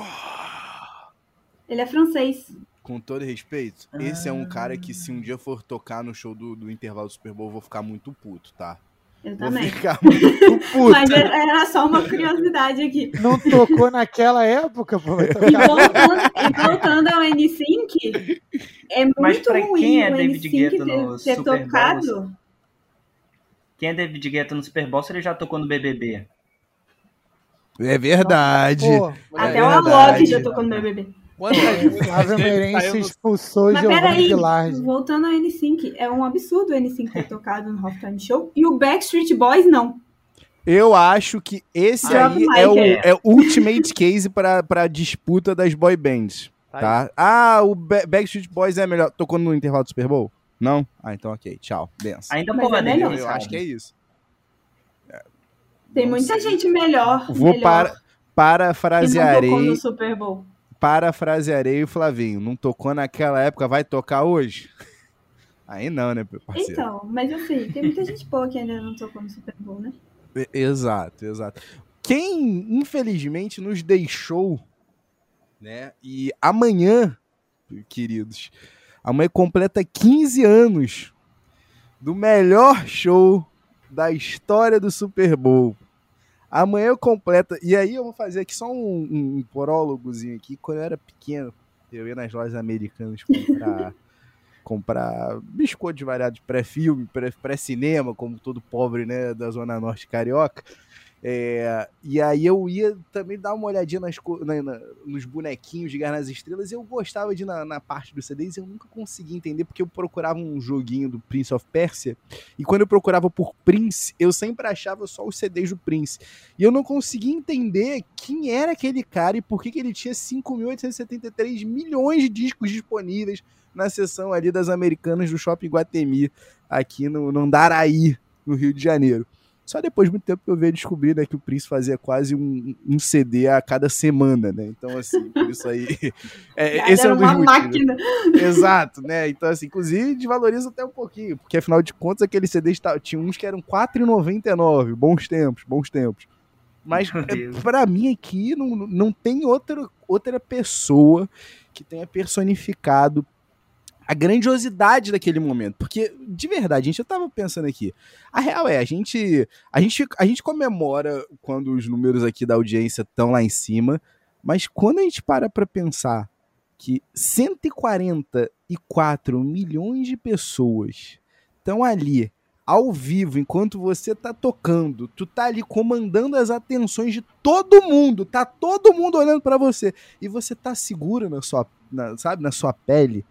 Ele é francês com todo respeito, esse é um cara que se um dia for tocar no show do, do intervalo do Super Bowl, eu vou ficar muito puto, tá? Eu Vou também. ficar muito puto. Mas era só uma curiosidade aqui. Não tocou naquela época, pô. E voltando, e voltando ao N5, é muito Mas pra ruim quem é o David N5 Guetta ter, no ter Super Bowl, tocado. Quem é David Guetta no Super Bowl, se ele já tocou no BBB? É verdade. Pô, Até É o verdade. Alok já tocou no BBB. Quantas vezes no- expulsou Mas Giovanni peraí, Vilardi. voltando ao N5, é um absurdo o N5 ter tocado no Halftime Show e o Backstreet Boys não. Eu acho que esse Drop aí é o é o ultimate case pra, pra disputa das boy bands. Tá Tá? Ah, o Ba- Backstreet Boys é melhor. Tocou no intervalo do Super Bowl? Não? Ah, então ok. Tchau. Benção. Ainda Mas é pode, melhor. Eu sabe? acho que é isso. Tem Não muita sei. gente melhor, Vou melhor para, que não tocou parafrasearei, no Super Bowl. Parafrasearei o Flavinho. Não tocou naquela época, vai tocar hoje? Aí não, né, parceiro? Então, mas assim, tem muita gente boa que ainda não tocou no Super Bowl, né? Exato, exato. Quem, infelizmente, nos deixou, né? E amanhã, queridos, amanhã completa 15 anos do melhor show da história do Super Bowl. Amanhã completa. E aí eu vou fazer aqui só um, um, prólogozinho aqui. Quando eu era pequeno, eu ia nas lojas americanas comprar. comprar biscoitos variados pré-filme, pré- pré-cinema, como todo pobre, né, da Zona Norte Carioca. É, e aí eu ia também dar uma olhadinha nas, na- na- nos bonequinhos de Guerra nas Estrelas e eu gostava de ir na, na parte dos CDs e eu nunca conseguia entender porque eu procurava um joguinho do Prince of Persia e quando eu procurava por Prince, eu sempre achava só os CDs do Prince. E eu não conseguia entender quem era aquele cara e por que, que ele tinha 5.873 milhões de discos disponíveis na seção ali das americanas do Shopping Guatemi, aqui no, no Andaraí, no Rio de Janeiro. Só depois de muito tempo que eu veio descobrir né, que o Prince fazia quase um, um CD a cada semana, né? Então, assim, por isso aí. é, esse é um dos uma motivos. máquina. Exato, né? Então, assim, inclusive desvaloriza até um pouquinho, porque afinal de contas, aqueles CDs tinha uns que eram R$ 4,99. Bons tempos, bons tempos. Mas é, pra mim aqui não, não tem outra, outra pessoa que tenha personificado a grandiosidade daquele momento. Porque, de verdade, gente, eu tava pensando aqui. A real é, a gente, a gente, a gente comemora quando os números aqui da audiência estão lá em cima, mas quando a gente para pra pensar que 144 milhões de pessoas estão ali ao vivo enquanto você tá tocando, tu tá ali comandando as atenções de todo mundo, tá todo mundo olhando pra você e você tá seguro na sua, na- sabe, na sua pele.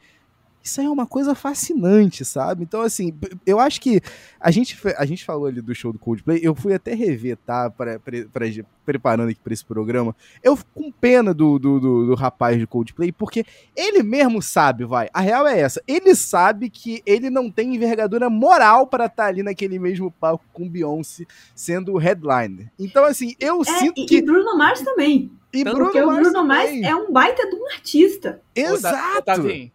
Isso aí é uma coisa fascinante, sabe? Então, assim, eu acho que a gente, a gente falou ali do show do Coldplay, eu fui até rever, tá? Pra, pra, pra- preparando aqui pra esse programa. Eu fico com pena do, do, do, do rapaz do Coldplay, porque ele mesmo sabe, vai. A real é essa. Ele sabe que ele não tem envergadura moral para estar ali naquele mesmo palco com Beyoncé sendo o headliner. Então, assim, eu É, sinto e, que. e Bruno Mars também. E tanto Porque o Mars Bruno Mars também. é um baita de um artista. Ô, ô, Exato! Davi,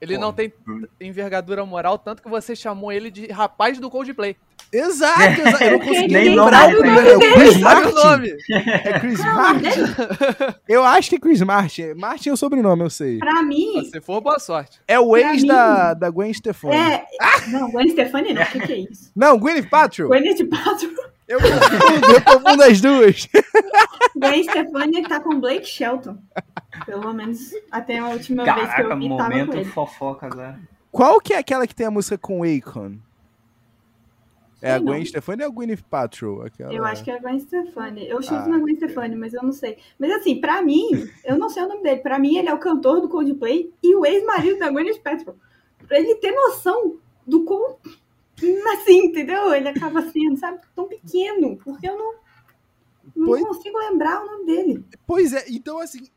ele Pô, não tem envergadura moral, tanto que você chamou ele de rapaz do Coldplay. Exato, exato. Eu não consegui Nem lembrar o nome. É Chris Martin? nome? É Chris Não, Martin? Eu acho que é Chris Martin. Martin é o sobrenome, eu sei. Pra mim, Se for, boa sorte. É o ex mim- da, da Gwen Stefani. é. Não, Gwen Stefani não. O que, que é isso? Não, Gwyneth Paltrow. Gwyneth Paltrow. Eu confundo, eu confundo as duas. Gwen Stefani tá com Blake Shelton. Pelo menos até a última vez que Caraca, eu vi, tava com momento ele. fofoca agora. Qual que é aquela que tem a música com Akon? É a não. Gwen Stefani ou a Gwyneth Paltrow? Aquela... Eu acho que é a Gwen Stefani. Eu chuto Ah. na Gwen Stefani, mas eu não sei. Mas assim, pra mim, eu não sei o nome dele. Pra mim, ele é o cantor do Coldplay e o ex-marido da Gwyneth Paltrow. Pra ele ter noção do quão... Assim, entendeu? Ele acaba sendo, sabe, tão pequeno. Porque eu não, não Pois- consigo lembrar o nome dele. Pois é, então assim,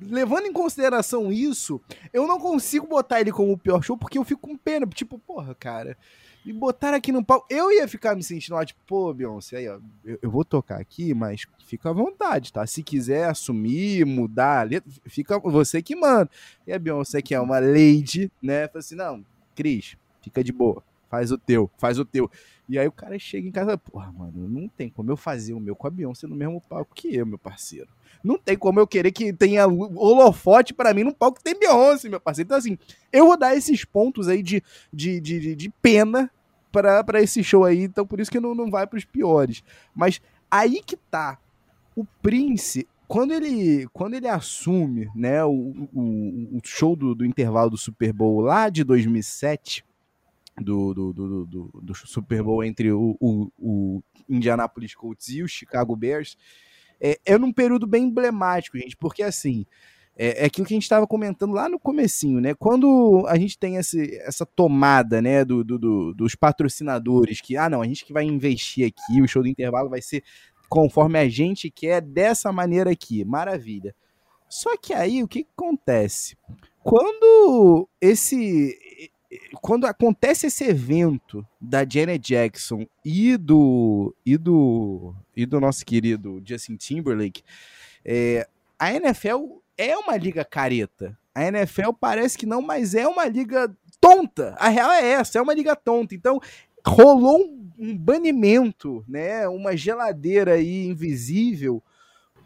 levando em consideração isso, eu não consigo botar ele como o pior show porque eu fico com pena. Tipo, porra, cara, me botaram aqui no palco. Eu ia ficar me sentindo lá, tipo, pô, Beyoncé, aí, ó, eu, eu vou tocar aqui, mas fica à vontade, tá? Se quiser assumir, mudar a letra, fica você que manda. E a Beyoncé, que é uma lady, né, fala assim: não, Cris, fica de boa, faz o teu, faz o teu. E aí o cara chega em casa, porra, mano, não tem como eu fazer o meu com a Beyoncé no mesmo palco que eu, meu parceiro. Não tem como eu querer que tenha holofote pra mim num palco que tem Beyoncé, meu parceiro. Então, assim, eu vou dar esses pontos aí de, de, de, de- de pena para esse show aí, então por isso que não, não vai para os piores. Mas aí que tá. O Prince, quando ele, quando ele assume né, o, o, o show do, do, intervalo do Super Bowl lá de 2007, do, do, do, do, do Super Bowl entre o, o, o, Indianapolis Colts e o Chicago Bears, é, é num período bem emblemático, gente, porque assim, é, é aquilo que a gente estava comentando lá no comecinho, né? Quando a gente tem esse, essa tomada, né, do, do, do, dos patrocinadores, que, ah, não, a gente que vai investir aqui, o show do intervalo vai ser conforme a gente quer, dessa maneira aqui, maravilha. Só que aí, o que, que acontece? Quando esse quando acontece esse evento da Janet Jackson e do e do e do nosso querido Justin Timberlake, é, a NFL é uma liga careta. A NFL parece que não, mas é uma liga tonta. A real é essa, é uma liga tonta. Então, rolou um, banimento, né, uma geladeira aí invisível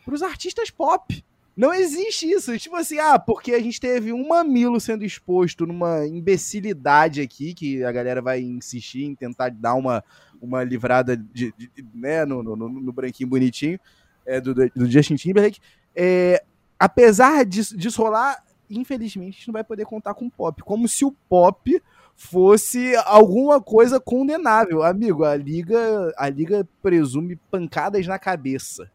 para os artistas pop. Não existe isso. Tipo assim, ah, porque a gente teve um mamilo sendo exposto numa imbecilidade aqui, que a galera vai insistir em tentar dar uma, uma livrada de, de né, no, no, no, branquinho bonitinho é, do, do Justin Timberlake. É, apesar disso, disso rolar, infelizmente, a gente não vai poder contar com o pop. Como se o pop fosse alguma coisa condenável. Amigo, a liga, a liga presume pancadas na cabeça.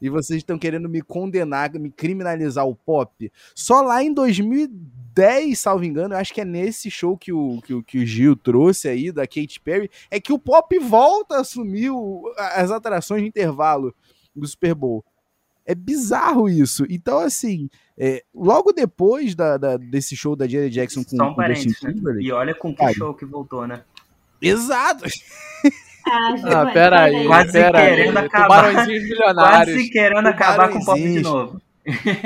E vocês estão querendo me condenar, me criminalizar o pop. Só lá em 2010, salvo engano, eu acho que é nesse show que o, que, que o Gil trouxe aí, da Katy Perry, é que o pop volta a assumir o, as atrações de intervalo do Super Bowl. É bizarro isso. Então, assim, é, logo depois da, da, desse show da Janet Jackson com, Só um com o Justin Timberlake... Né? E olha com que cara, show que voltou, né? Exato! Ah, ah peraí, quase peraí. querendo acabar. Quase querendo acabar com o pop de novo.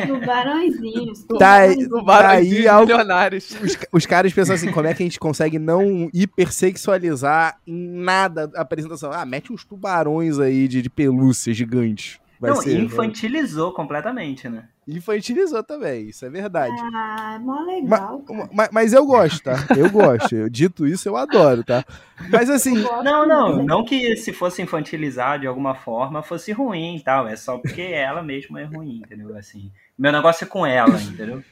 Tubarõezinhos. Tá, tá aí algo, milionários. Os, os, caras pensam assim, como é que a gente consegue não hipersexualizar em nada a apresentação? Ah, mete uns tubarões aí de, de pelúcia gigantes. Vai não, ser, infantilizou né? completamente, né? Infantilizou também, isso é verdade. Ah, mó legal. Mas, mas, mas, eu gosto, tá? Eu gosto. Eu, dito isso, eu adoro, tá? Mas assim. Não, não, não que se fosse infantilizar de alguma forma fosse ruim e tal. É só porque ela mesma é ruim, entendeu? Assim, meu negócio é com ela, entendeu?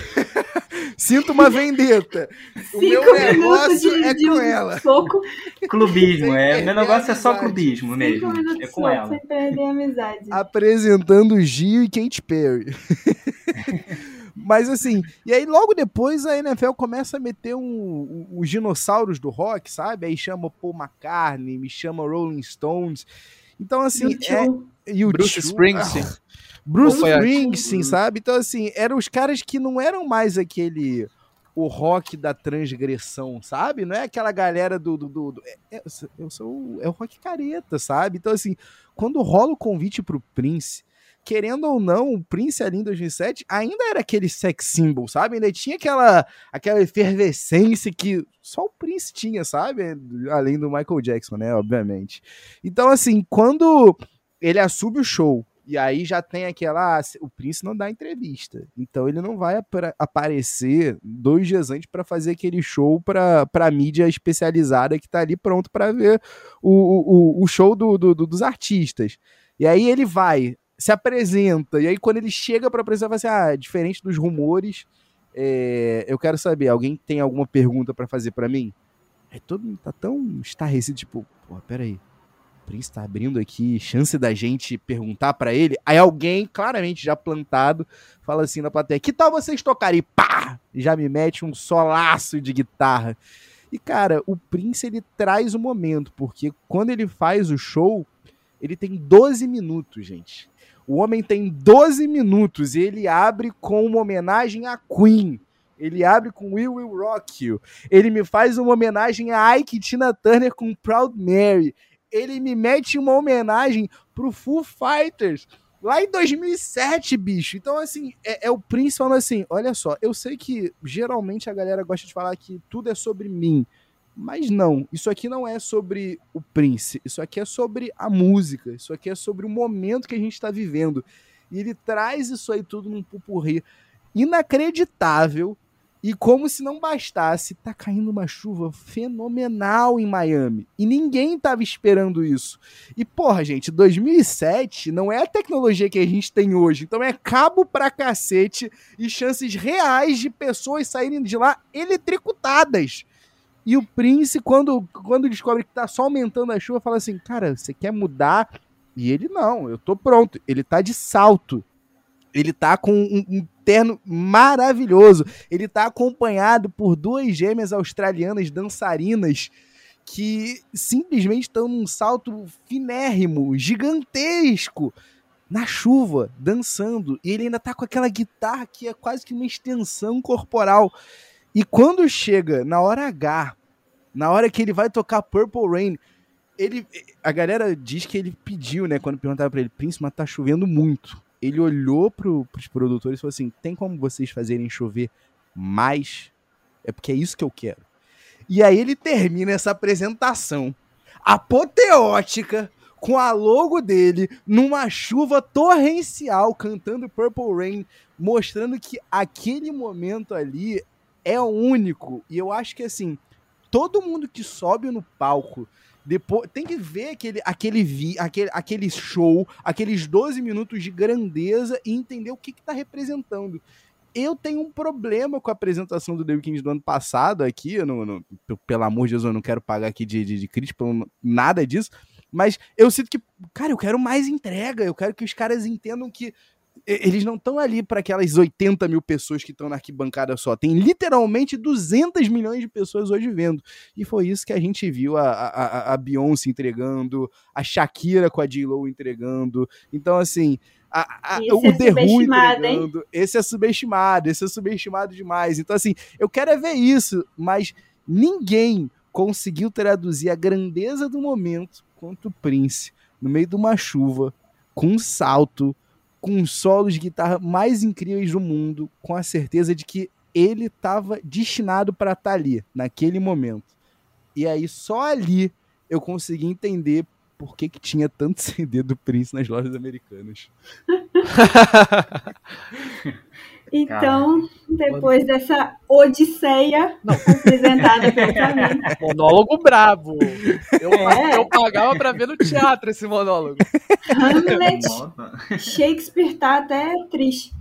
Sinto uma vendetta. O Cinco meu negócio de, é de com ela. Soco. Clubismo. É, meu negócio é só clubismo Cinco mesmo. É com ela. Sem perder a amizade. Apresentando Gio e Kate Perry. Mas assim, e aí logo depois a NFL começa a meter um, um, os dinossauros do rock, sabe? Aí chama Paul McCartney, me chama Rolling Stones. Então, assim, é. E o Bruce Springsteen. Bruce Springsteen, sabe? Então, assim, eram os caras que não eram mais aquele. O rock da transgressão, sabe? Não é aquela galera do. do, do, do é, eu sou. É o rock careta, sabe? Então, assim, quando rola o convite pro Prince, querendo ou não, o Prince ali em 2007 ainda era aquele sex symbol, sabe? Ainda tinha aquela, aquela efervescência que só o Prince tinha, sabe? Além do Michael Jackson, né? Obviamente. Então, assim, quando ele assume o show e aí já tem aquela. Ah, o Prince não dá entrevista. Então ele não vai ap aparecer dois dias antes para fazer aquele show para a mídia especializada que tá ali pronto para ver o, o, o show do, do, do, dos artistas. E aí ele vai, se apresenta. E aí quando ele chega para apresentar, vai assim: ah, diferente dos rumores, é, eu quero saber, alguém tem alguma pergunta para fazer para mim? Aí todo mundo tá tão estarrecido, tipo, pô, peraí. Prince tá abrindo aqui, chance da gente perguntar para ele. Aí alguém, claramente já plantado, fala assim na plateia: Que tal vocês tocarem? Pá! Já me mete um solaço de guitarra. E cara, o Prince ele traz o momento, porque quando ele faz o show, ele tem 12 minutos, gente. O homem tem 12 minutos e ele abre com uma homenagem a Queen. Ele abre com We Will Rock You. Ele me faz uma homenagem a Ike Tina Turner com Proud Mary ele me mete uma homenagem pro Foo Fighters. Lá em 2007, bicho. Então, assim, é, é, o Prince falando assim: olha só, eu sei que geralmente a galera gosta de falar que tudo é sobre mim. Mas não, isso aqui não é sobre o Prince. Isso aqui é sobre a música. Isso aqui é sobre o momento que a gente está vivendo. E ele traz isso aí tudo num pupurri inacreditável E como se não bastasse, tá caindo uma chuva fenomenal em Miami. E ninguém tava esperando isso. E porra, gente, 2007 não é a tecnologia que a gente tem hoje. Então é cabo pra cacete e chances reais de pessoas saírem de lá eletricutadas. E o Prince, quando, quando descobre que tá só aumentando a chuva, fala assim: Cara, você quer mudar? E ele não, eu tô pronto. Ele tá de salto. Ele tá com um, um terno maravilhoso. Ele tá acompanhado por duas gêmeas australianas dançarinas que simplesmente estão num salto finérrimo, gigantesco, na chuva, dançando. E ele ainda tá com aquela guitarra que é quase que uma extensão corporal. E quando chega na hora H, na hora que ele vai tocar Purple Rain, ele, a galera diz que ele pediu, né, quando perguntaram para ele, Príncipe, mas tá chovendo muito ele olhou pro, pros produtores e falou assim: tem como vocês fazerem chover mais? É porque é isso que eu quero. E aí ele termina essa apresentação apoteótica com a logo dele numa chuva torrencial cantando Purple Rain, mostrando que aquele momento ali é único. E eu acho que assim, todo mundo que sobe no palco depois, tem que ver aquele, aquele, vi, aquele, aquele show, aqueles 12 minutos de grandeza e entender o que, que tá representando. Eu tenho um problema com a apresentação do The Weeknd do ano passado aqui, eu pelo amor de Deus, eu não quero pagar aqui de, de, de nada disso, mas eu sinto que, cara, eu quero mais entrega, eu quero que os caras entendam que eles não estão ali para aquelas 80 mil pessoas que estão na arquibancada só. Tem literalmente 200 milhões de pessoas hoje vendo. E foi isso que a gente viu a, a, a Beyoncé entregando, a Shakira com a J-Lo entregando. Então, assim, a, a, o é The Who entregando. Hein? Esse é subestimado, esse é subestimado demais. Então, assim, eu quero é ver isso, mas ninguém conseguiu traduzir a grandeza do momento quanto o Prince, no meio de uma chuva, com um salto com os solos de guitarra mais incríveis do mundo, com a certeza de que ele estava destinado para estar tá ali, naquele momento. E aí, só ali, eu consegui entender por que, que tinha tanto CD do Prince nas lojas americanas. Então, depois Mano. dessa odisseia não. apresentada pelo caminho. Monólogo brabo. Eu, é. eu pagava pra ver no teatro esse monólogo. Hamlet, Shakespeare tá até triste.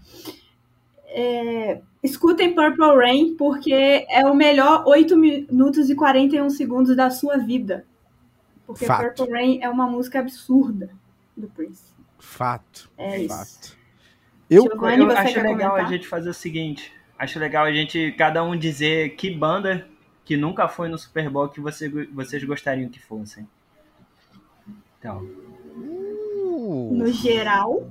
É, escutem Purple Rain, porque é o melhor 8 minutos e 41 segundos da sua vida. Porque Fato. Purple Rain é uma música absurda do Prince. Fato. É isso. Eu, eu acho legal comentar? a gente fazer o seguinte. Acho legal a gente, cada um dizer que banda que nunca foi no Super Bowl que você, vocês gostariam que fossem. Então. Uh. No geral.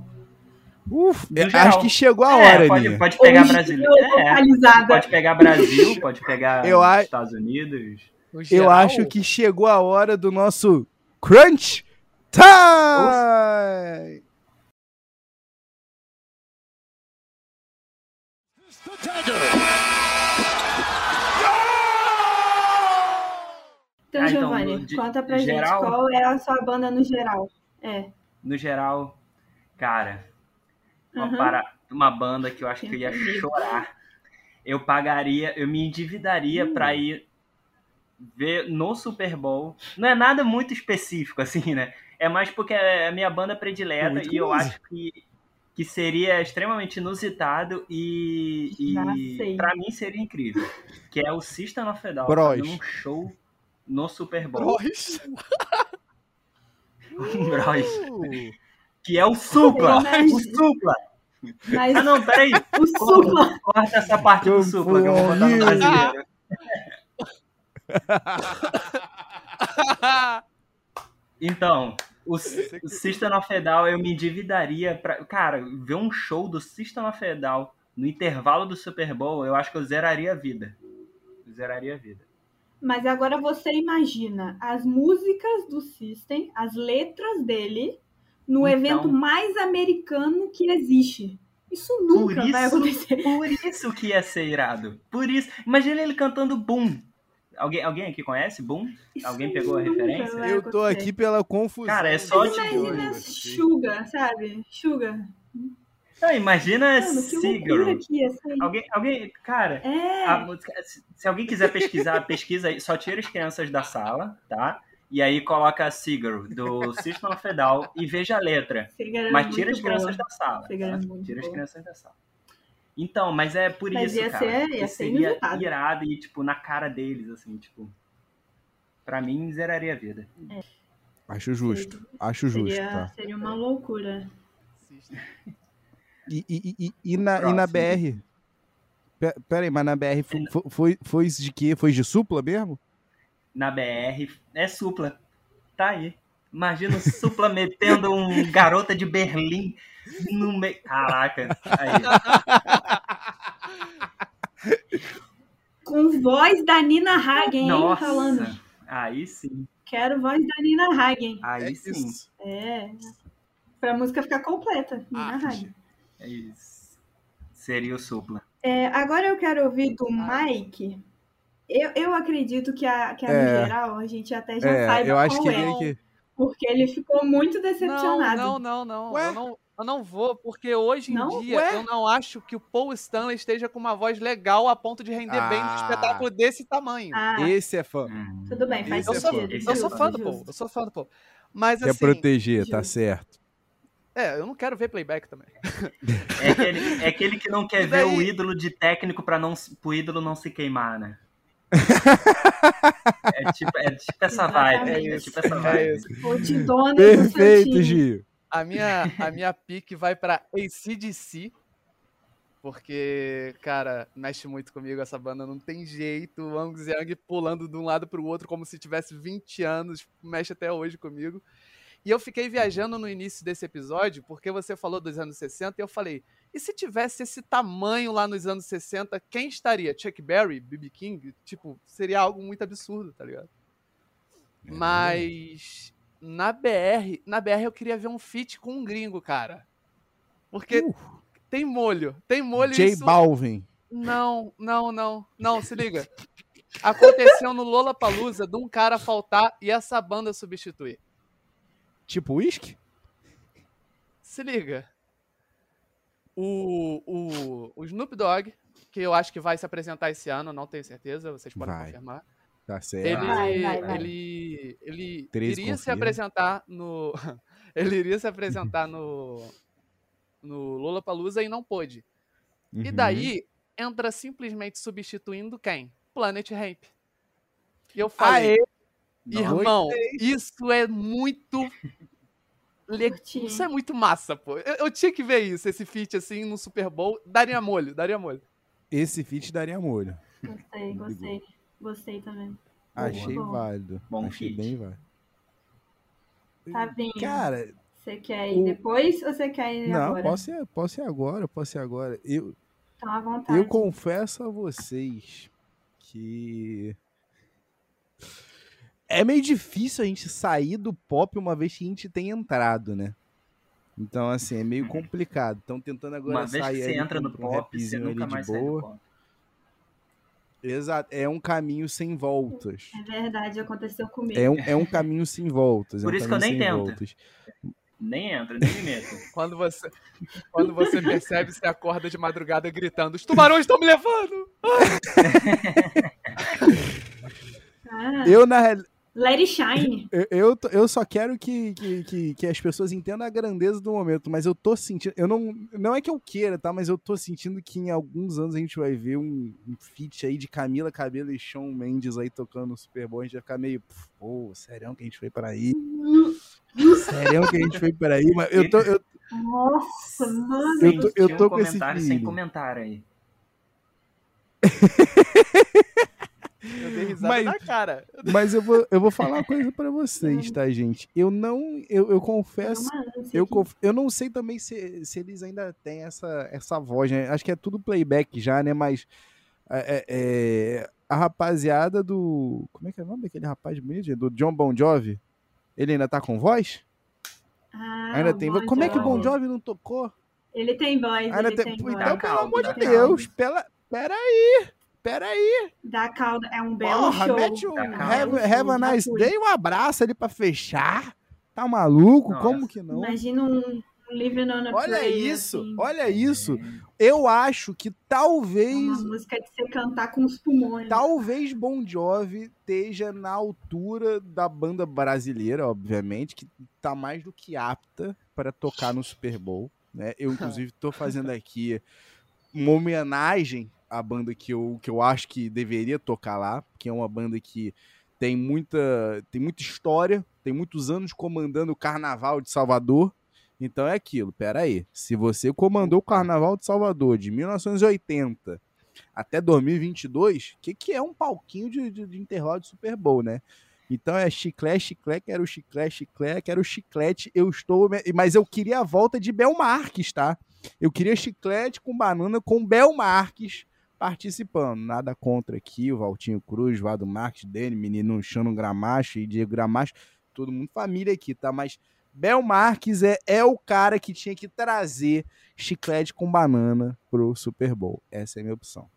Uf, geral. acho que chegou a é, hora, é, pode, pode, pegar Brasil. É, pode pegar Brasil, pode pegar eu Estados Unidos. Eu acho que chegou a hora do nosso Crunch Time! Então, ah, então Giovanni, conta pra geral, gente qual é a sua banda no geral. É. No geral, cara, uma, uhum. para, uma banda que eu acho que eu ia chorar. Eu pagaria, eu me endividaria uhum. para ir ver no Super Bowl. Não é nada muito específico, assim, né? É mais porque é a minha banda predileta muito e eu acho que que seria extremamente inusitado e, e para mim seria incrível. Que é o System of a Down fazendo um show no Super Bowl. Bros. Bros. Uh. Que é o Supla. o Supla. Mas... Ah, não, peraí. O Supla. Corta essa parte do Supla que eu vou botar no brasileiro. então, o, o System of a Down, eu me endividaria pra. Cara, ver um show do System of a Down no intervalo do Super Bowl, eu acho que eu zeraria a vida. Eu zeraria a vida. Mas agora você imagina as músicas do System, as letras dele, no então, evento mais americano que existe. Isso nunca isso, vai acontecer. Por isso que ia ser irado. Por isso. Imagina ele cantando Boom. Alguém, alguém aqui conhece Boom? Isso alguém pegou a referência? Eu tô aqui pela confusão. Cara, é só de Imagina Suga, sabe? Suga. Não, imagina ia ser. Alguém, alguém, cara, É, a se- alguém quiser pesquisar, pesquisa aí, só tira as crianças da sala, tá? E aí coloca Cigarro, do System of a Down, e veja a letra. É Mas tira as boa. crianças da sala. É tá? Tira as boa. crianças da sala. Então, mas é por Mas isso, ia cara. ser- que ia ser seria inusitado. irado e, tipo, na cara deles, assim, tipo... Pra mim, zeraria a vida. Acho justo. Acho justo, Seria, tá? seria uma loucura. E, e, e, e na, e na BR? Pe- Pera aí, mas na BR foi, foi, foi, foi de quê? Foi de supla mesmo? Na BR, é supla. Tá aí. Imagina o supla metendo um garota de Berlim no meio... Caraca. Aí. Com voz da Nina Hagen, hein, Nossa. falando. Aí sim. Quero voz da Nina Hagen. Aí É sim. isso. É. Pra música ficar completa. Nina Arte. Hagen. É isso. Seria o supla. É, agora eu quero ouvir do Mike. Eu, eu acredito que, a, que a, no É. geral a gente até já É, saiba eu acho qual que é. ele que. Porque ele ficou muito decepcionado. não, não, não. Ué? Eu não. Eu não vou, porque hoje em Não? dia Ué? eu não acho que o Paul Stanley esteja com uma voz legal a ponto de render bem num Ah. espetáculo desse tamanho. Ah, Esse é fã. Hum. tudo bem, faz Esse é sou, fã. sentido. Eu sou fã do. Paul, eu sou fã do Paul. Mas Quer assim, proteger, tá justo. certo. é, eu não quero ver playback também. É aquele, é aquele que não quer E ver daí- o ídolo de técnico para não pro ídolo não se queimar, né? É, tipo, é tipo essa vibe. É, tipo essa É vibe. do Perfeito. Gil. A minha, a minha pique vai pra ACDC. Porque, cara, mexe muito comigo essa banda, não tem jeito. O Angus Young pulando de um lado pro outro como se tivesse 20 anos, mexe até hoje comigo. E eu fiquei viajando no início desse episódio, porque você falou dos anos 60, e eu falei, e se tivesse esse tamanho lá nos anos 60, quem estaria? Chuck Berry, B.B. King? Tipo, seria algo muito absurdo, tá ligado? Mas na BR, na BR eu queria ver um feat com um gringo, cara. Porque Uh, tem molho, tem molho J isso... Balvin. Não, não, não, não, se liga. Aconteceu no Lollapalooza de um cara faltar e essa banda substituir. Tipo uísque? Se liga. O, o, o Snoop Dogg, que eu acho que vai se apresentar esse ano, não tenho certeza, vocês podem Vai. confirmar. Tá certo. Ele, Vai, vai, vai. ele, ele 13 iria se confirma. apresentar no. ele iria se apresentar no. No Lollapalooza e não pôde. E Uhum. daí entra simplesmente substituindo quem? Planet Ramp. E eu falei, Aê! irmão, isso é muito. Isso é muito massa, pô. Eu, eu tinha que ver isso, esse feat assim no Super Bowl. Daria molho, daria molho. Esse feat daria molho. Gostei, gostei. Gostei também. Achei Boa. válido. Bom Achei feat. bem válido. Tá bem. Cara, Você quer ir o- depois ou você quer ir não, agora? posso ir, posso ir agora, posso ir agora. Eu, Então, à vontade. eu confesso a vocês que é meio difícil a gente sair do pop uma vez que a gente tem entrado, né? Então, assim, é meio complicado. Estão tentando agora Uma vez sair que você entra no um pop, você nunca mais sai do boa. pop. Exato, é um caminho sem voltas. É verdade, aconteceu comigo. É um, é um caminho sem voltas. é Por um isso que eu nem tento. voltas. Nem entra, nem me meto. Quando você, quando você percebe, você acorda de madrugada gritando: Os tubarões estão me levando! Ah, Eu, na Let it shine. eu, eu, eu só quero que, que, que, que as pessoas entendam a grandeza do momento, mas eu tô sentindo. Eu não, não é que eu queira, tá? Mas eu tô sentindo que em alguns anos a gente vai ver um, um feat aí de Camila Cabelo e Shawn Mendes aí tocando Super Bowl. A gente vai ficar meio, pô, sério que a gente foi para aí? Sério que a gente foi para aí? Mas eu tô, eu, Nossa, mano. Eu tô- eu tô um com esse comentário sem comentário aí. Eu dei risada Mas- na cara. mas eu vou, eu vou falar uma coisa pra vocês, tá, gente? Eu não, eu, eu confesso Eu, conf- eu não sei também se, se eles ainda têm essa, essa voz, né? Acho que é tudo playback já, né? Mas é, é, é, a rapaziada do. Como é que é o nome daquele rapaz bonito? gente? Do John Bon Jovi? Ele ainda tá com voz? Ah, ainda tem Bon voz. Como é que o Bon Jovi. Não tocou? Ele tem voz, Ainda ele tem- tem voz. Então, pelo amor de. Deus, pela, peraí, peraí. Da cauda, é um belo Porra, show. mete um have, have a nice day, um abraço ali pra fechar. Tá maluco? Nossa. Como que não? Imagina um, Living on a Olha Prayer, isso, assim. olha isso. Eu acho que É talvez uma música de você cantar com os pulmões. Talvez Bon Jovi esteja na altura da banda brasileira, obviamente, que tá mais do que apta para tocar no Super Bowl. Né? Eu, inclusive, estou fazendo aqui uma homenagem à banda que eu, que eu acho que deveria tocar lá, que é uma banda que tem muita, tem muita história, tem muitos anos comandando o Carnaval de Salvador. Então é aquilo, peraí. Se você comandou o Carnaval de Salvador de 1980 até 2022, o que, que é um palquinho de, de, de intervalo de Super Bowl, né? Então é chiclete, chiclete, quero chiclete, chiclete, quero chiclete, eu estou... Mas eu queria a volta de Bel Marques, tá? Eu queria chiclete com banana com Bel Marques participando. Nada contra aqui, o Valtinho Cruz, Vado Marques, Dene, menino Chano Gramacho e Diego Gramacho, todo mundo família aqui, tá? Mas Bel Marques é, é o cara que tinha que trazer chiclete com banana pro Super Bowl. Essa é a minha opção.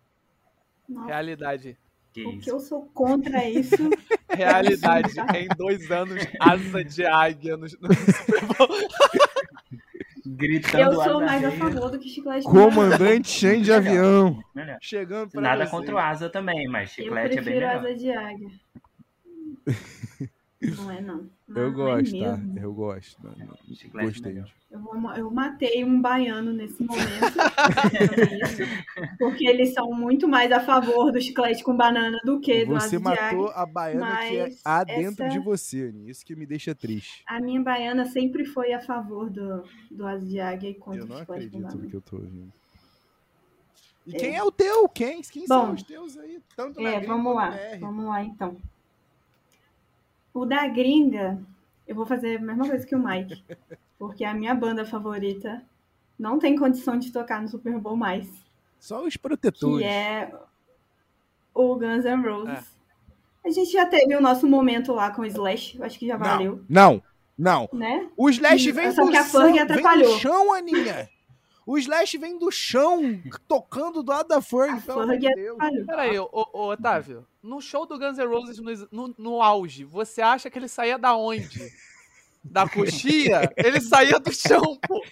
Nossa, Realidade. Que o que isso. eu sou contra isso. Realidade. em dois anos, asa de águia no, no Super Bowl. Gritando eu sou mais a favor do que chiclete. Comandante Shane de avião. Melhor. Chegando pra Nada você. contra o asa também, mas Eu chiclete é bem prefiro melhor. asa de águia. Não é, não. Não, Eu não gosto, é tá? Eu gosto. Não, não, é Gostei. Eu, vou- eu matei um baiano nesse momento. porque eles são muito mais a favor do chiclete com banana do que do Você matou a baiana que é há dentro essa- de você. Isso que me deixa triste. A minha baiana sempre foi a favor do, do asa de águia e contra Eu o não chiclete com acredito no banana. que eu tô ouvindo. E quem é o teu? Quem, quem Bom, são os teus aí? Tanto É, vamos lá. Vamos lá, então. O da gringa, eu vou fazer a mesma coisa que o Mike. Porque a minha banda favorita não tem condição de tocar no Super Bowl mais. Só os protetores. Que é o Guns N' Roses. A gente já teve o nosso momento lá com o Slash. Acho que já valeu. Não, não. Né? O Slash Hum, vem só do, que a chão, vem do chão, Aninha. O Slash vem do chão, tocando do lado da Fergie. A pelo amor de Fergie Deus. Peraí, ô, ô, Otávio. No show do Guns N' Roses no, no, no auge, você acha que ele saía da onde? Da coxia? Ele saía do chão, pô.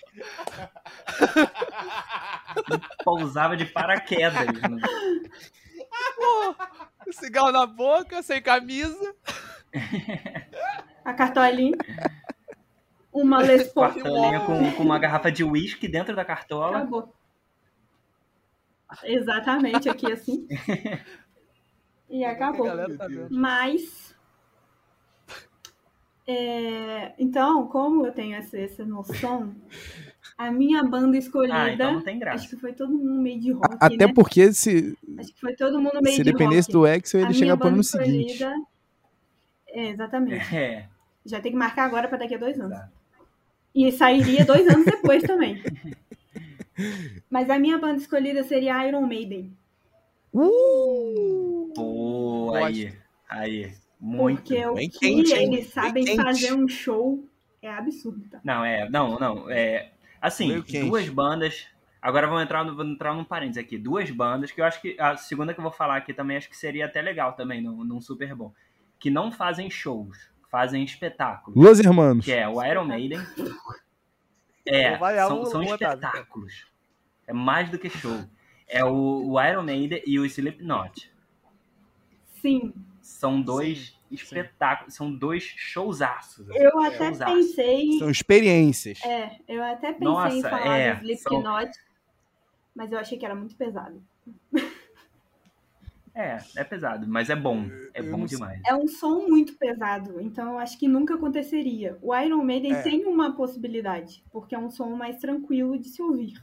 Pousava de paraquedas. né? Cigarro na boca, sem camisa. A cartolinha. Uma Les Paul. Com, com uma garrafa de uísque dentro da cartola. Acabou. Exatamente, aqui assim. E acabou. Tá. Mas. é, então, como eu tenho essa, essa noção, a minha banda escolhida. Ah, então não tem acho graça. que foi todo mundo meio de rock. Até né? porque se, Acho que foi todo mundo meio se de dependesse rock. do Excel, ele minha chega por banda no seguinte. É, exatamente. É, Já tem que marcar agora para daqui a dois anos. Exato. E sairia dois anos depois também. Mas a minha banda escolhida seria Iron Maiden. Uh! pô, aí. Aí. Muito. Porque o Bem que quente, eles sabem Bem quente. fazer um show é absurdo, tá? Não, é. Não, não. É. Assim, Meio quente. duas bandas. Agora vamos entrar, no, vou entrar num parênteses aqui. Duas bandas que eu acho que. A segunda que eu vou falar aqui também acho que seria até legal também num, num Super Bowl. Que não fazem shows, fazem espetáculos. Los Hermanos. Que é o Iron Maiden. É, são, são espetáculos. É mais do que show. É o, o Iron Maiden e o Slipknot. Sim, São dois Sim, espetáculos, são dois showzaços. assim. eu até Showzaço. pensei. São experiências. É, eu até pensei Nossa, em falar é, do Slipknot, mas eu achei que era muito pesado. É, é pesado, mas é bom. É Eu bom demais. É um som muito pesado, então eu acho que nunca aconteceria. O Iron Maiden É. tem uma possibilidade, porque é um som mais tranquilo de se ouvir.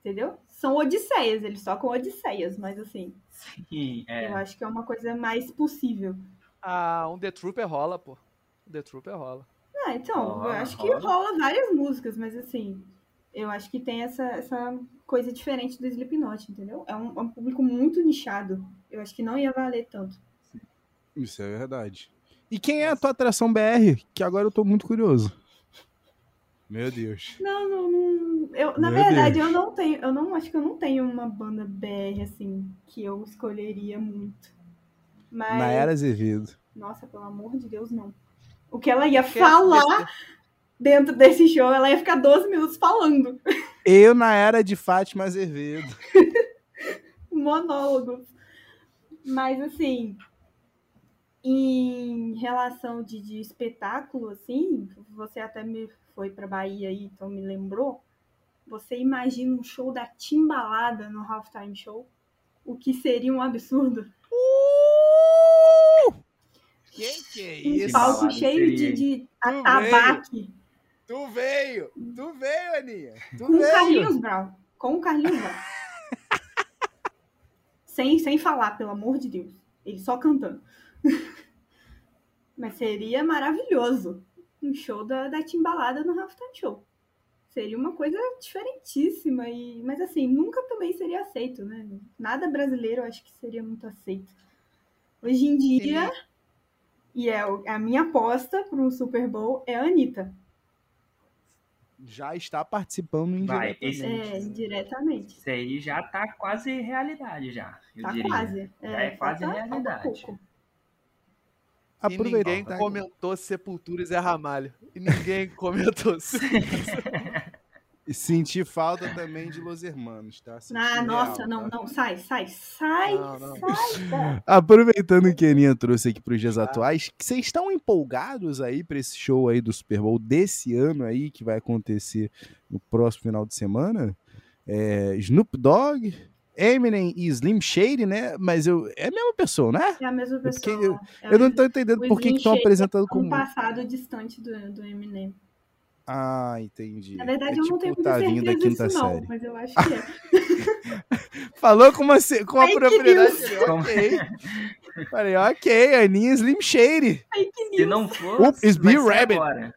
Entendeu? São odisseias, eles tocam odisseias, mas assim, Sim, é. eu acho que é uma coisa mais possível. Ah, um The Trooper rola, pô. Um The Trooper rola. Ah, então, eu Rola, acho que rola. rola várias músicas, mas assim, eu acho que tem essa, essa coisa diferente do Slipknot, entendeu? É um, é um público muito nichado. Eu acho que não ia valer tanto. Isso é verdade. E quem é a tua atração BR? Que agora eu tô muito curioso. Meu Deus. Não, não, não. Eu, na Meu verdade, Deus. eu não tenho. Eu não acho que eu não tenho uma banda BR, assim, que eu escolheria muito. Mas. Nayara Azevedo. Nossa, pelo amor de Deus, não. O que ela ia Porque falar. Dentro desse show, ela ia ficar 12 minutos falando. Eu na era de Fátima Azevedo. Monólogos. Mas assim, em relação de, de espetáculo, assim, você até me foi para Bahia aí, então me lembrou. Você imagina um show da Timbalada no Halftime Show? O que seria um absurdo? Uh! Que que é Um isso? palco cheio de, de atabaque. Tu veio! Tu veio, Aninha! Tu Com o veio! Carlinhos Brown. Com o Carlinhos Brown. sem, sem falar, pelo amor de Deus. Ele só cantando. Mas seria maravilhoso. Um show da, da Timbalada no Halftime Show. Seria uma coisa diferentíssima. E, mas assim, nunca também seria aceito, né? Nada brasileiro eu acho que seria muito aceito. Hoje em dia, e é a minha aposta para o Super Bowl é a Anitta. Já está participando Vai, indiretamente. esse- É, diretamente. Isso aí já tá quase realidade já, Tá diria. quase. Já é quase falta- falta realidade. pouco. E Aproveitar. ninguém comentou Sepultura e Zé Ramalho. E ninguém comentou. sentir falta também de Los Hermanos, tá? Sentir Ah, real, nossa, não, tá? não, sai, sai, sai, Não, não. sai. cara. Aproveitando que a Aninha trouxe aqui para os dias atuais, vocês estão empolgados aí para esse show aí do Super Bowl desse ano aí, que vai acontecer no próximo final de semana? É, Snoop Dogg, Eminem e Slim Shady, né? Mas eu, é a mesma pessoa, né? É a mesma pessoa. é Eu não tô entendendo o por que estão apresentando um como... passado distante do, do Eminem. Ah, entendi. Na verdade, é eu tipo não tenho muita Tavinho da certeza quinta disso, não, série. mas eu acho que é. Falou com uma, com uma propriedade. Ok. Falei, ok, Aninha Slim Shady. Fake Se não for, Oop, it's vai Bill ser Rabbit. agora.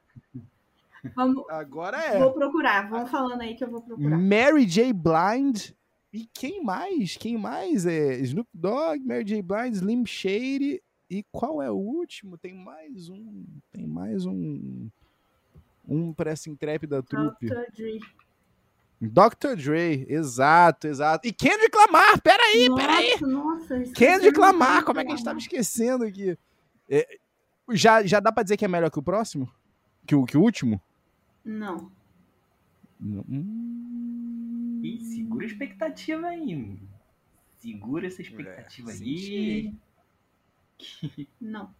Vamos, Agora é. Vou procurar, vão falando aí que eu vou procurar. Mary J. Blind. E quem mais? Quem mais? É Snoop Dogg, Mary J. Blind, Slim Shady. E qual é o último? Tem mais um. Tem mais um. Um parece intrépida trupe. Dr. Dre. Dr. Dre, exato, exato. E Kendrick Lamar, peraí, nossa, peraí. Nossa, Kendrick Lamar, como é que a gente tava esquecendo aqui? É, já, já dá pra dizer que é melhor que o próximo? Que o, que o último? Não. Não. Hum. Ih, segura a expectativa aí. Segura essa expectativa É, aí. senti. Não.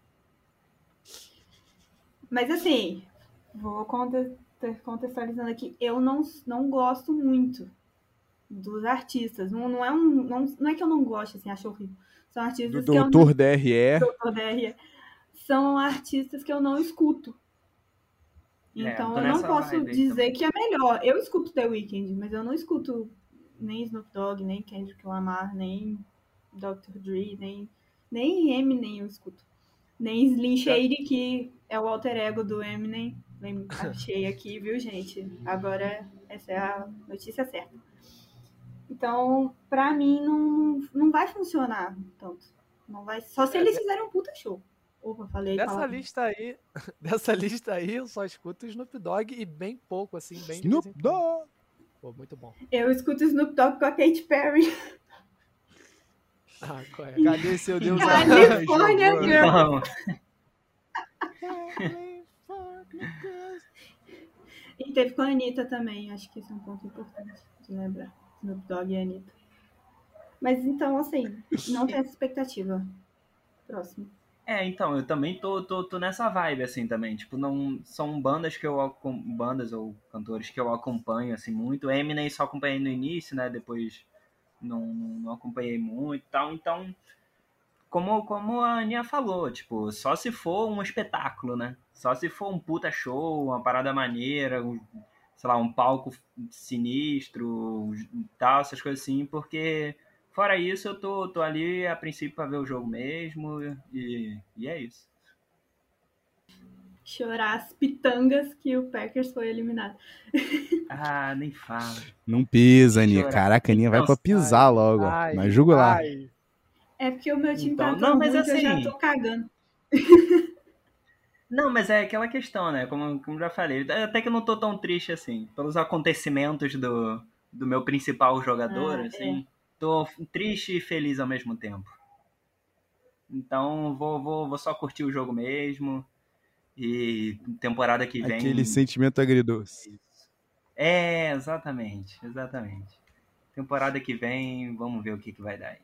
Mas assim, vou conte- contextualizando aqui. Eu não, não gosto muito dos artistas. Não, não, é um, não, não é que eu não gosto, assim, acho horrível. São Do artistas que eu não, Doutor DRE. Doutor DRE. São artistas que eu não escuto. É, Então tô eu não nessa posso dizer que é melhor. Eu escuto The Weeknd, mas eu não escuto nem Snoop Dogg, nem Kendrick Lamar, nem Dr. Dre, nem, nem Eminem eu escuto. Nem Slim Shady, que é o alter ego do Eminem. Achei aqui, viu, gente? Agora essa é a notícia certa. Então, pra mim, não, não vai funcionar tanto. Não vai, só se eles fizerem um puta show. Opa, falei. Dessa lista aí, dessa lista aí, eu só escuto o Snoop Dogg e bem pouco, assim, bem Snoop. Dogg. Pô, muito bom. Eu escuto Snoop Dogg com a Katy Perry. Ah, qual é? Cadê seu Deus? California Girl. E teve com a Anitta também, acho que isso é um ponto importante de lembrar. Snoop Dogg e Anitta. Mas então, assim, não tem essa expectativa. Próximo. É, então, eu também tô, tô, tô nessa vibe, assim, também. Tipo, não são bandas que eu bandas ou cantores que eu acompanho, assim, muito. Eminem só acompanhei no início, né? Depois não, não acompanhei muito e tal. Então, como, como a Aninha falou, tipo, só se for um espetáculo, né? Só se for um puta show, uma parada maneira, um, sei lá, um palco sinistro e tal, essas coisas assim, porque Fora isso, eu tô, tô ali a princípio pra ver o jogo mesmo e, e é isso. Chorar as pitangas que o Packers foi eliminado. Ah, nem fala. Não pisa, Aninha. Caraca, a Aninha vai pra pisar logo. Ai, Mas lá. ai. É porque o meu time Então, tá não, tão mas ruim que eu já assim- tô cagando. Não, mas é aquela questão, né? Como, como já falei, até que eu não tô tão triste assim. Pelos acontecimentos do, do meu principal jogador, Ah, assim. Tô triste e feliz ao mesmo tempo. Então, vou, vou, vou só curtir o jogo mesmo. E temporada que vem. Aquele sentimento agridoce. É, exatamente, exatamente. Temporada que vem, vamos ver o que, que vai dar aí.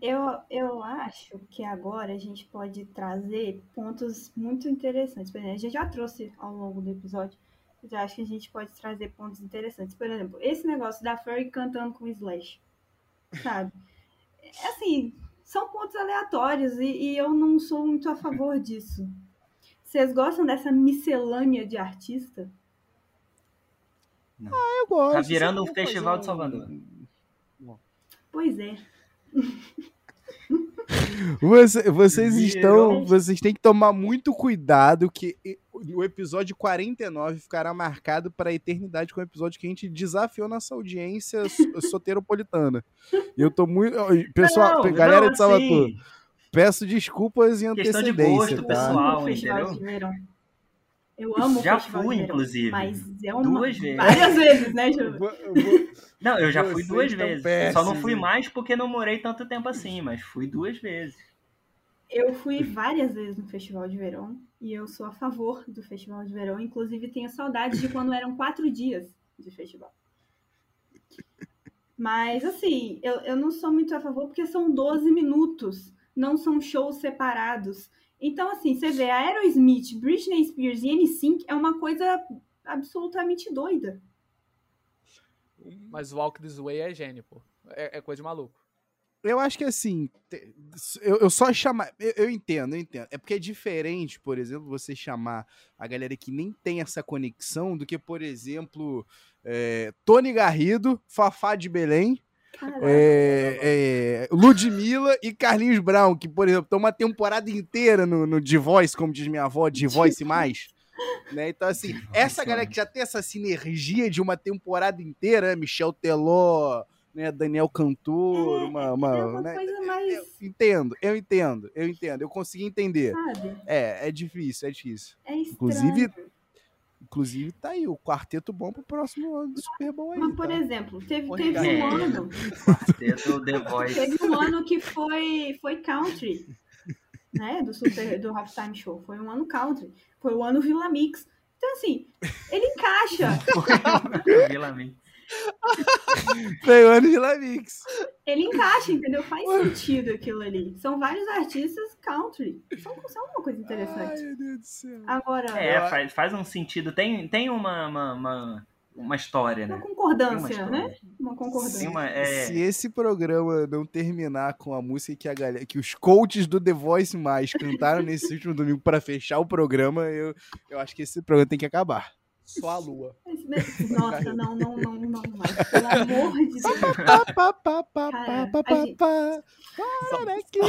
Eu, eu acho que agora a gente pode trazer pontos muito interessantes. Por exemplo, a gente já trouxe ao longo do episódio, mas eu acho que a gente pode trazer pontos interessantes. Por exemplo, esse negócio da Furry cantando com Slash, sabe? É assim, são pontos aleatórios e, e eu não sou muito a favor disso. Vocês gostam dessa miscelânea de artista? Não. Ah, eu gosto. Tá virando um festival de Salvador. Pois é. Você- vocês estão. Vocês têm que tomar muito cuidado que o episódio 49 ficará marcado para a eternidade com o episódio que a gente desafiou nossa audiência so- soteropolitana. E eu tô muito. Pessoal, Não, galera não, de Salvador, assim, peço desculpas em Questão de antecedência. gosto tá? pessoal. entendeu? Eu amo Já o festival fui, de verão. inclusive. Mas é uma... Duas vezes. Várias vezes, né, Eu Ju? vou- eu vou- Não, eu já fui Vocês duas vezes. Só não fui mais porque não morei tanto tempo assim, mas fui duas vezes. Eu fui várias vezes no festival de verão e eu sou a favor do festival de verão. Inclusive, tenho saudade de quando eram quatro dias de festival. Mas, assim, eu, eu não sou muito a favor porque são 12 minutos, não são shows separados. Então, assim, você vê Aerosmith, Britney Spears e NSYNC é uma coisa absolutamente doida. Mas o Walk This Way é gênio, pô. É, é coisa de maluco. Eu acho que assim, eu, eu só chamar. Eu, eu entendo, eu entendo. É porque é diferente, por exemplo, você chamar a galera que nem tem essa conexão do que, por exemplo, é, Tony Garrido, Fafá de Belém. É, é, Ludmilla e Carlinhos Brown, que, por exemplo, estão uma temporada inteira no, no The Voice, como diz minha avó, The Voice mais. Né? Então, assim, essa galera que já tem essa sinergia de uma temporada inteira, né? Michel Teló, né? Daniel Cantor, uma. uma, é uma né? coisa mais, Eu entendo, eu entendo, eu entendo, eu consegui entender. sabe? É, é difícil, é difícil. É. Inclusive, Inclusive, tá aí o quarteto bom pro próximo ano do Super Bowl aí. Mas, por tá? exemplo, teve, teve um ano, Quarteto The Voice. teve um ano que foi, foi country, né? Do Super, do Halftime Show. Foi um ano country. Foi o ano Vila Mix. Então, assim, ele encaixa. Vila Mix. Foi o ano de Lamix. Ele encaixa, entendeu? Faz sentido aquilo ali. São vários artistas country. São, são uma coisa Ai, interessante. meu Deus do céu. Agora, É, faz, faz um sentido. Tem, tem uma, uma, uma, uma história, uma né? concordância, Tem uma né? história. Uma concordância. Tem uma, é, Se esse programa não terminar com a música que a galera, que os coaches do The Voice mais cantaram nesse último domingo pra fechar o programa, eu, eu acho que esse programa tem que acabar. Só a lua. Mas- Nossa, não, não, não, não vai. Pelo amor de Deus. Para aqui.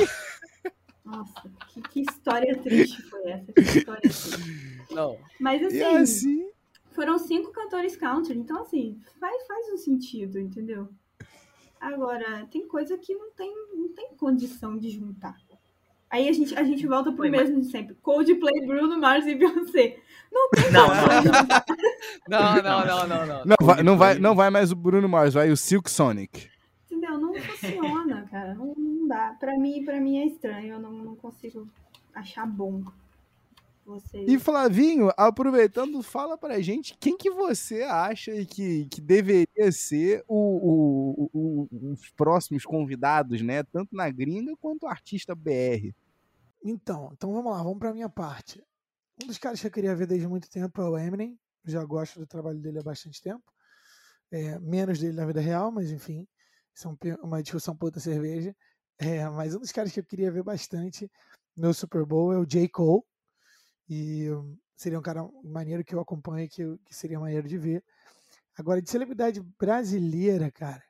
Nossa, que, que história triste foi essa. Que história triste. Não. Mas assim, assim, foram cinco cantores country, então assim, faz, faz um sentido, entendeu? Agora, tem coisa que não tem, não tem condição de juntar. Aí a gente, a gente volta pro Foi, mas- mesmo de sempre. Coldplay, Bruno Mars e Beyoncé. Não tem Não, Não, não, não, não, não. não vai, não, vai, não vai mais o Bruno Mars, vai o Silk Sonic. entendeu? Não funciona, cara. Não, não dá. Pra mim, pra mim é estranho. Eu não, não consigo achar bom. Você... E Flavinho, aproveitando, fala pra gente quem que você acha que, que deveria ser o, o- o- o- os próximos convidados, né? Tanto na gringa quanto artista BR. Então, então vamos lá, vamos pra minha parte. Um dos caras que eu queria ver desde muito tempo é o Eminem. Já gosto do trabalho dele há bastante tempo. É, menos dele na vida real, mas enfim, isso é um uma discussão por outra cerveja. É, mas um dos caras que eu queria ver bastante no Super Bowl é o J. Cole. E hum, seria um cara maneiro que eu acompanho, que, que seria maneiro de ver. Agora, de celebridade brasileira, cara,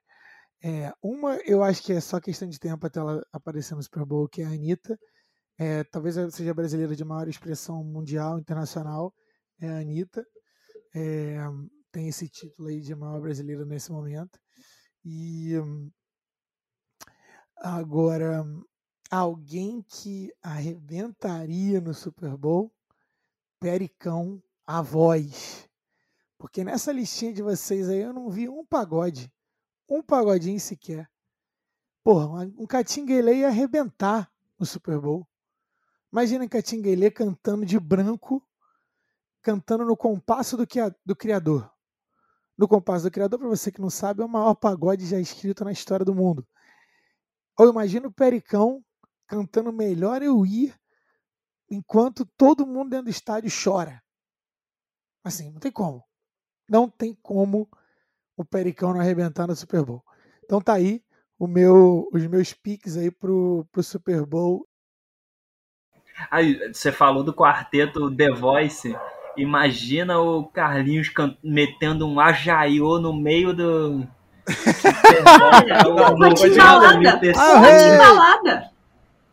é, uma eu acho que é só questão de tempo até ela aparecer no Super Bowl, que é a Anitta. É, talvez ela seja brasileira de maior expressão mundial, internacional, é a Anitta. É, tem esse título aí de maior brasileira nesse momento. E hum, agora, alguém que arrebentaria no Super Bowl, Pericão, a voz. Porque nessa listinha de vocês aí eu não vi um pagode. Um pagodinho sequer. Porra, um Catinguele ia arrebentar no Super Bowl. Imagina Catinguele cantando de branco, cantando no compasso do, que, do Criador. No compasso do Criador, para você que não sabe, é o maior pagode já escrito na história do mundo. Ou imagina o Pericão cantando Melhor Eu Ir, enquanto todo mundo dentro do estádio chora. Assim, não tem como. Não tem como o Pericão não arrebentar no Super Bowl. Então tá aí o meu, os meus piques aí pro, pro Super Bowl. Aí, você falou do quarteto The Voice. Imagina o Carlinhos metendo um ajaiô no meio do. Com a timbalada. Com a timbalada.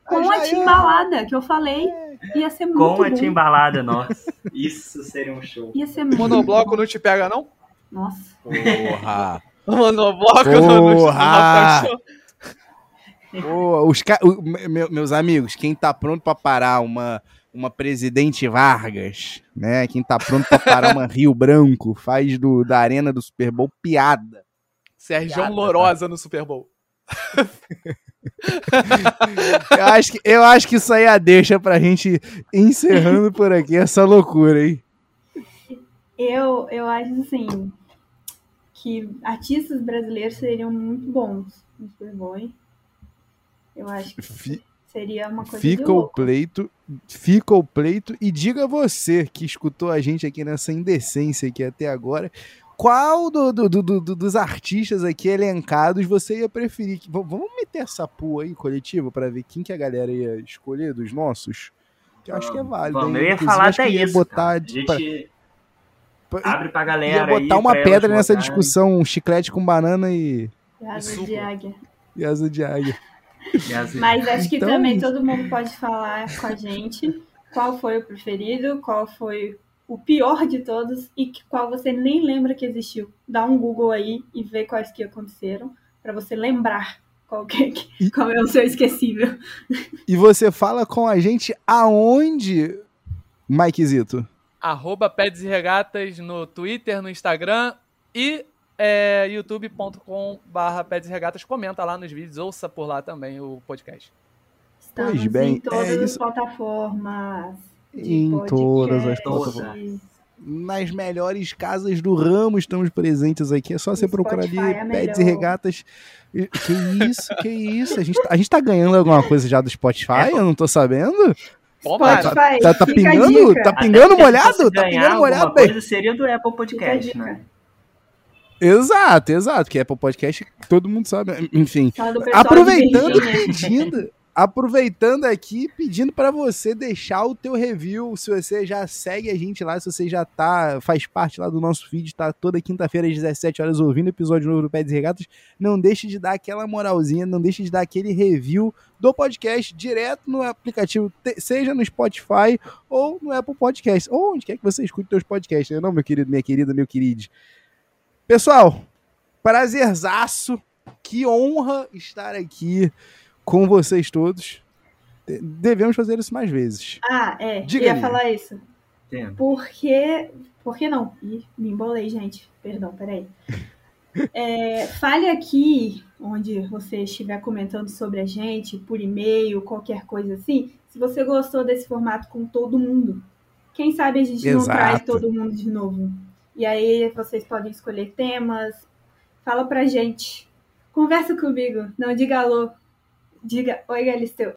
Com a timbalada que eu falei. Ia ser muito Com a timbalada, nossa. Isso seria um show. Ia ser muito Monobloco não te pega, não? Nossa. Porra! Monobloco Porra! Pô, os ca... o, meu, meus amigos, quem tá pronto para parar uma, uma Presidente Vargas, né? Quem tá pronto para parar uma Rio Branco, faz do, da arena do Super Bowl piada. Sérgio piada, Lorosa tá? no Super Bowl. eu, acho que, eu acho que isso aí é a deixa pra gente encerrando por aqui essa loucura, hein? Eu, eu acho assim que artistas brasileiros seriam muito bons no Super Bowl? Eu acho que seria uma coisa Fica o pleito, fica o pleito e diga você que escutou a gente aqui nessa indecência aqui até agora, qual do, do, do, dos artistas aqui elencados você ia preferir? Vamos meter essa pua aí coletiva para ver quem que a galera ia escolher dos nossos? Que eu acho que é válido. Vamos, eu ia falar até isso. Botar a gente pra, abre pra galera. Ia botar aí, uma pedra nessa discussão, um chiclete com banana e. E asa de águia. E asa de águia. Mas acho que então... também todo mundo pode falar com a gente qual foi o preferido, qual foi o pior de todos e qual você nem lembra que existiu. Dá um Google aí e vê quais que aconteceram para você lembrar qual, que, qual é o seu esquecível. E você fala com a gente aonde, Mike Zito? Arroba Peds e Regatas no Twitter, no Instagram e é, youtube.com barra Peds e Regatas. Comenta lá nos vídeos, ouça por lá também o podcast. Estamos pois bem, em todas é as plataformas em todas as plataformas. Nas melhores casas do ramo estamos presentes aqui. É só você procurar ali é Pets e Regatas. Que isso, que isso? A gente, tá, a gente tá ganhando alguma coisa já do Spotify? É, eu não tô sabendo. Spotify, tá, tá, tá pingando? Tá pingando molhado? Tá pingando molhado, coisa seria do Apple Podcast, né? Exato, exato, que Apple Podcast todo mundo sabe. Enfim, aproveitando e pedindo, aproveitando aqui, pedindo para você deixar o teu review, se você já segue a gente lá, se você já tá, faz parte lá do nosso feed, tá toda quinta-feira às 17 horas ouvindo episódio novo do Pé de Regatas, não deixe de dar aquela moralzinha, não deixe de dar aquele review do podcast direto no aplicativo, seja no Spotify ou no Apple Podcast, ou onde quer que você escute seus podcasts, né? não, meu querido, minha querida, meu querido. Pessoal, prazerzaço, que honra estar aqui com vocês todos. Devemos fazer isso mais vezes. Ah, é. Diga ia falar isso. Porque. Por que não? Ih, me embolei, gente. Perdão, peraí. É, fale aqui, onde você estiver comentando sobre a gente, por e-mail, qualquer coisa assim, se você gostou desse formato com todo mundo. Quem sabe a gente Exato. não traz todo mundo de novo. E aí vocês podem escolher temas. Fala pra gente. Conversa comigo. Não diga alô. Diga, oi Galisteu.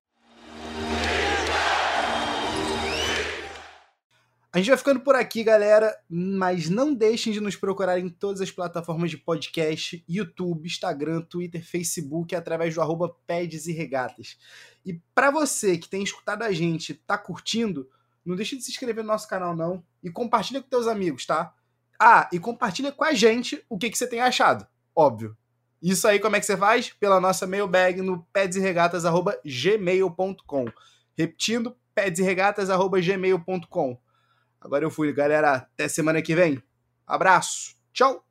A gente vai ficando por aqui, galera, mas não deixem de nos procurar em todas as plataformas de podcast, YouTube, Instagram, Twitter, Facebook, através do arroba Pedes e Regatas. E para você que tem escutado a gente, tá curtindo, não deixe de se inscrever no nosso canal não e compartilha com teus amigos, tá? Ah, e compartilha com a gente o que, que você tem achado, óbvio. Isso aí como é que você faz? Pela nossa mailbag no pedsregatas.gmail.com. Repetindo, pedsregatas.gmail.com. Agora eu fui, galera. Até semana que vem. Abraço. Tchau.